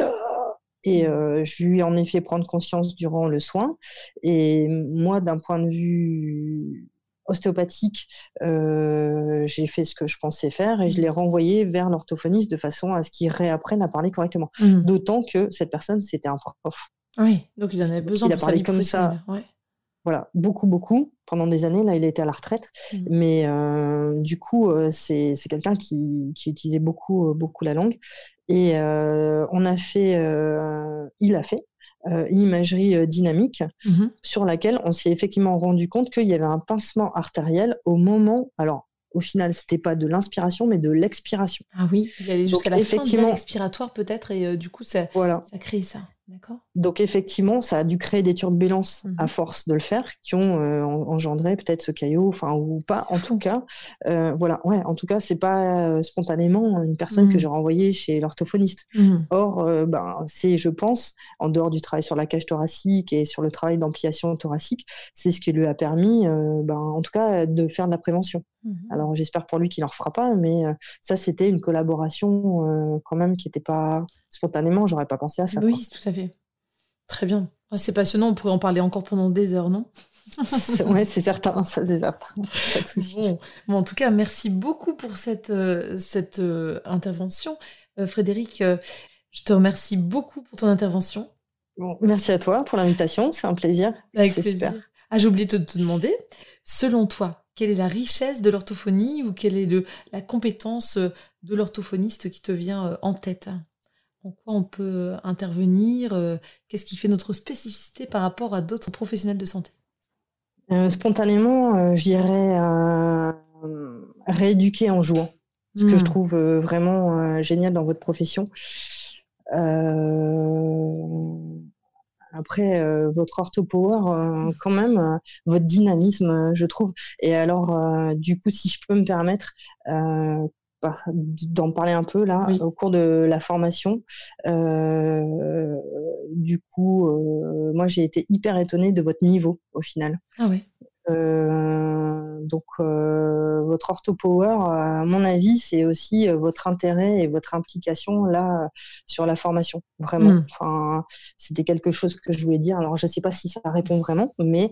et mmh. euh, je lui en ai fait prendre conscience durant le soin. Et moi, d'un point de vue ostéopathique, euh, j'ai fait ce que je pensais faire et je l'ai mmh. renvoyé vers l'orthophoniste de façon à ce qu'il réapprenne à parler correctement. Mmh. D'autant que cette personne, c'était un prof. Oui, donc il en avait besoin il a parlé comme ça. Voilà, beaucoup, beaucoup. Pendant des années, là, il était à la retraite. Mais euh, du coup, c'est quelqu'un qui, qui, utilisait beaucoup, beaucoup la langue. Et euh, on a fait, euh, il a fait euh, une imagerie dynamique mmh sur laquelle on s'est effectivement rendu compte qu'il y avait un pincement artériel au moment. Alors, au final, c'était pas de l'inspiration, mais de l'expiration. Ah oui, il allait jusqu'à la effectivement, fin expiratoire peut-être, et du coup, ça, voilà. ça crée ça. Donc effectivement, ça a dû créer des turbulences à mhm. force de le faire, qui ont euh, engendré peut-être ce caillot, enfin ou pas. En tout cas, euh, voilà, ouais. En tout cas, c'est pas euh, spontanément une personne que mhm. j'ai renvoyée chez l'orthophoniste. Mhm. Or, ben c'est, je pense, en dehors du travail sur la cage thoracique et sur le travail d'ampliation thoracique, c'est ce qui lui a permis, ben, en tout cas, de faire de la prévention. Alors j'espère pour lui qu'il n'en refera pas, mais ça c'était une collaboration quand même qui n'était pas spontanément, j'aurais pas pensé à ça. Oui, tout à fait. Très bien. Ah, c'est passionnant, on pourrait en parler encore pendant des heures, non Oui, c'est certain, ça c'est certain. Pas de souci. Bon. en tout cas, merci beaucoup pour cette, euh, cette euh, intervention. Euh, Frédéric, je te remercie beaucoup pour ton intervention. Bon, merci à toi pour l'invitation, c'est un plaisir. Avec plaisir. Ah, j'ai oublié de te demander, selon toi, quelle est la richesse de l'orthophonie ou quelle est le, la compétence de l'orthophoniste qui te vient en tête? En quoi on peut euh, intervenir euh, Qu'est-ce qui fait notre spécificité par rapport à d'autres professionnels de santé? Euh, Spontanément, je dirais rééduquer en jouant, ce que je hmm. trouve vraiment génial dans votre profession. Après, votre orthopower, quand même, votre dynamisme, je trouve. Et alors, du coup, si je peux me permettre, d'en parler un peu là au cours de la formation. Euh, du coup, euh, moi j'ai été hyper étonnée de votre niveau au final. Ah oui. Euh, donc votre orthopower, à mon avis, c'est aussi votre intérêt et votre implication là sur la formation. Vraiment. Hmm. Enfin, c'était quelque chose que je voulais dire. Alors je ne sais pas si ça répond vraiment, mais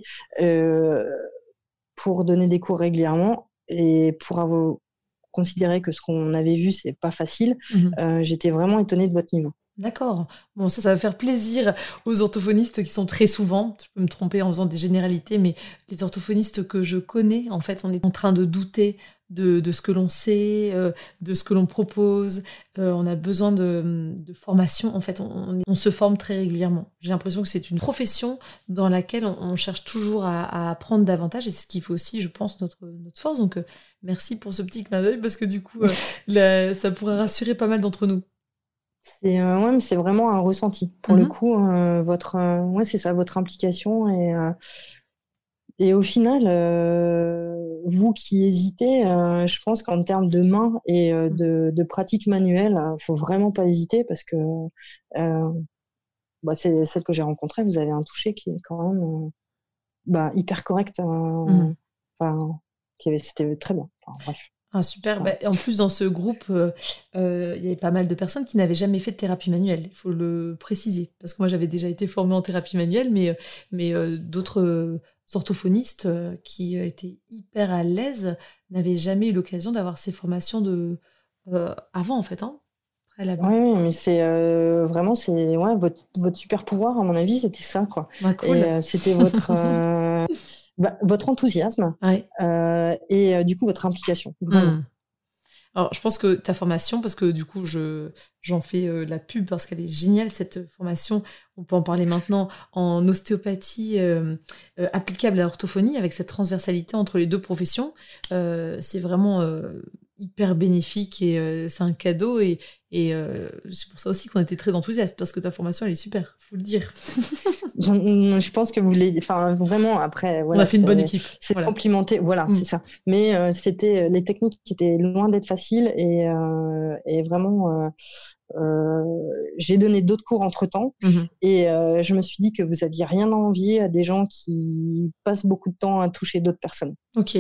pour donner des cours régulièrement et pour avoir considérer que ce qu'on avait vu, c'est pas facile, mhm. euh, j'étais vraiment étonnée de votre niveau. D'accord. Bon, ça, ça va faire plaisir aux orthophonistes qui sont très souvent, je peux me tromper en faisant des généralités, mais les orthophonistes que je connais, en fait, on est en train de douter de, ce que l'on sait, euh, de ce que l'on propose. Euh, on a besoin de, formation. En fait, on, se forme très régulièrement. J'ai l'impression que c'est une profession dans laquelle on, cherche toujours à, apprendre davantage et c'est ce qui fait aussi, je pense, notre, notre force. Donc, merci pour ce petit clin d'œil parce que du coup, ça pourrait rassurer pas mal d'entre nous. C'est euh, c'est vraiment un ressenti. Pour le mhm. coup, euh, votre, euh, ouais, c'est ça, votre implication et et au final, vous qui hésitez, je pense qu'en termes de main et mhm. de, de, pratique manuelle, il faut vraiment pas hésiter parce que bah, c'est celle que j'ai rencontrée. Vous avez un toucher qui est quand même bah, hyper correct. Hein. Enfin, c'était très bien. Enfin, bref. Ah, super. Bah, en plus, dans ce groupe, euh, euh, il y avait pas mal de personnes qui n'avaient jamais fait de thérapie manuelle. Il faut le préciser. Parce que moi, j'avais déjà été formée en thérapie manuelle, mais, euh, mais d'autres orthophonistes qui étaient hyper à l'aise n'avaient jamais eu l'occasion d'avoir ces formations de, avant, en fait. Hein, oui, mais c'est vraiment c'est ouais, votre, votre, super pouvoir, à mon avis, c'était ça. quoi. c'était votre. Bah, votre enthousiasme euh, et euh, du coup votre implication. Hmm. Alors, je pense que ta formation, parce que du coup, je, j'en fais euh, la pub parce qu'elle est géniale, cette formation. On peut en parler maintenant en ostéopathie applicable à l'orthophonie avec cette transversalité entre les deux professions. c'est vraiment hyper bénéfique et c'est un cadeau et, et c'est pour ça aussi qu'on était très enthousiastes parce que ta formation elle est super, faut le dire. je pense que vous voulez, enfin vraiment après, on a fait une bonne équipe. C'est complimenté, voilà, mm. c'est ça. Mais c'était les techniques qui étaient loin d'être faciles et, et vraiment j'ai donné d'autres cours entre temps mmh et je me suis dit que vous aviez rien à envier à des gens qui passent beaucoup de temps à toucher d'autres personnes. Ok.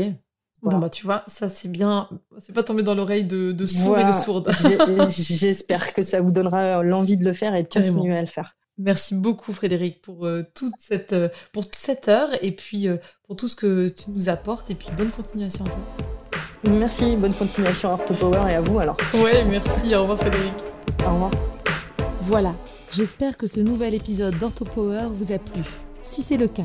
Bon bah tu vois, ça c'est bien, c'est pas tombé dans l'oreille de, de sourds et de sourdes. J'espère que ça vous donnera l'envie de le faire et de continuer à le faire. Merci beaucoup Frédéric pour toute cette pour cette heure et puis pour tout ce que tu nous apportes et puis bonne continuation à toi. Merci, bonne continuation à Power et à vous alors. Ouais, merci, au revoir Frédéric. Au revoir. Voilà, j'espère que ce nouvel épisode d'OrthoPower vous a plu. Si c'est le cas,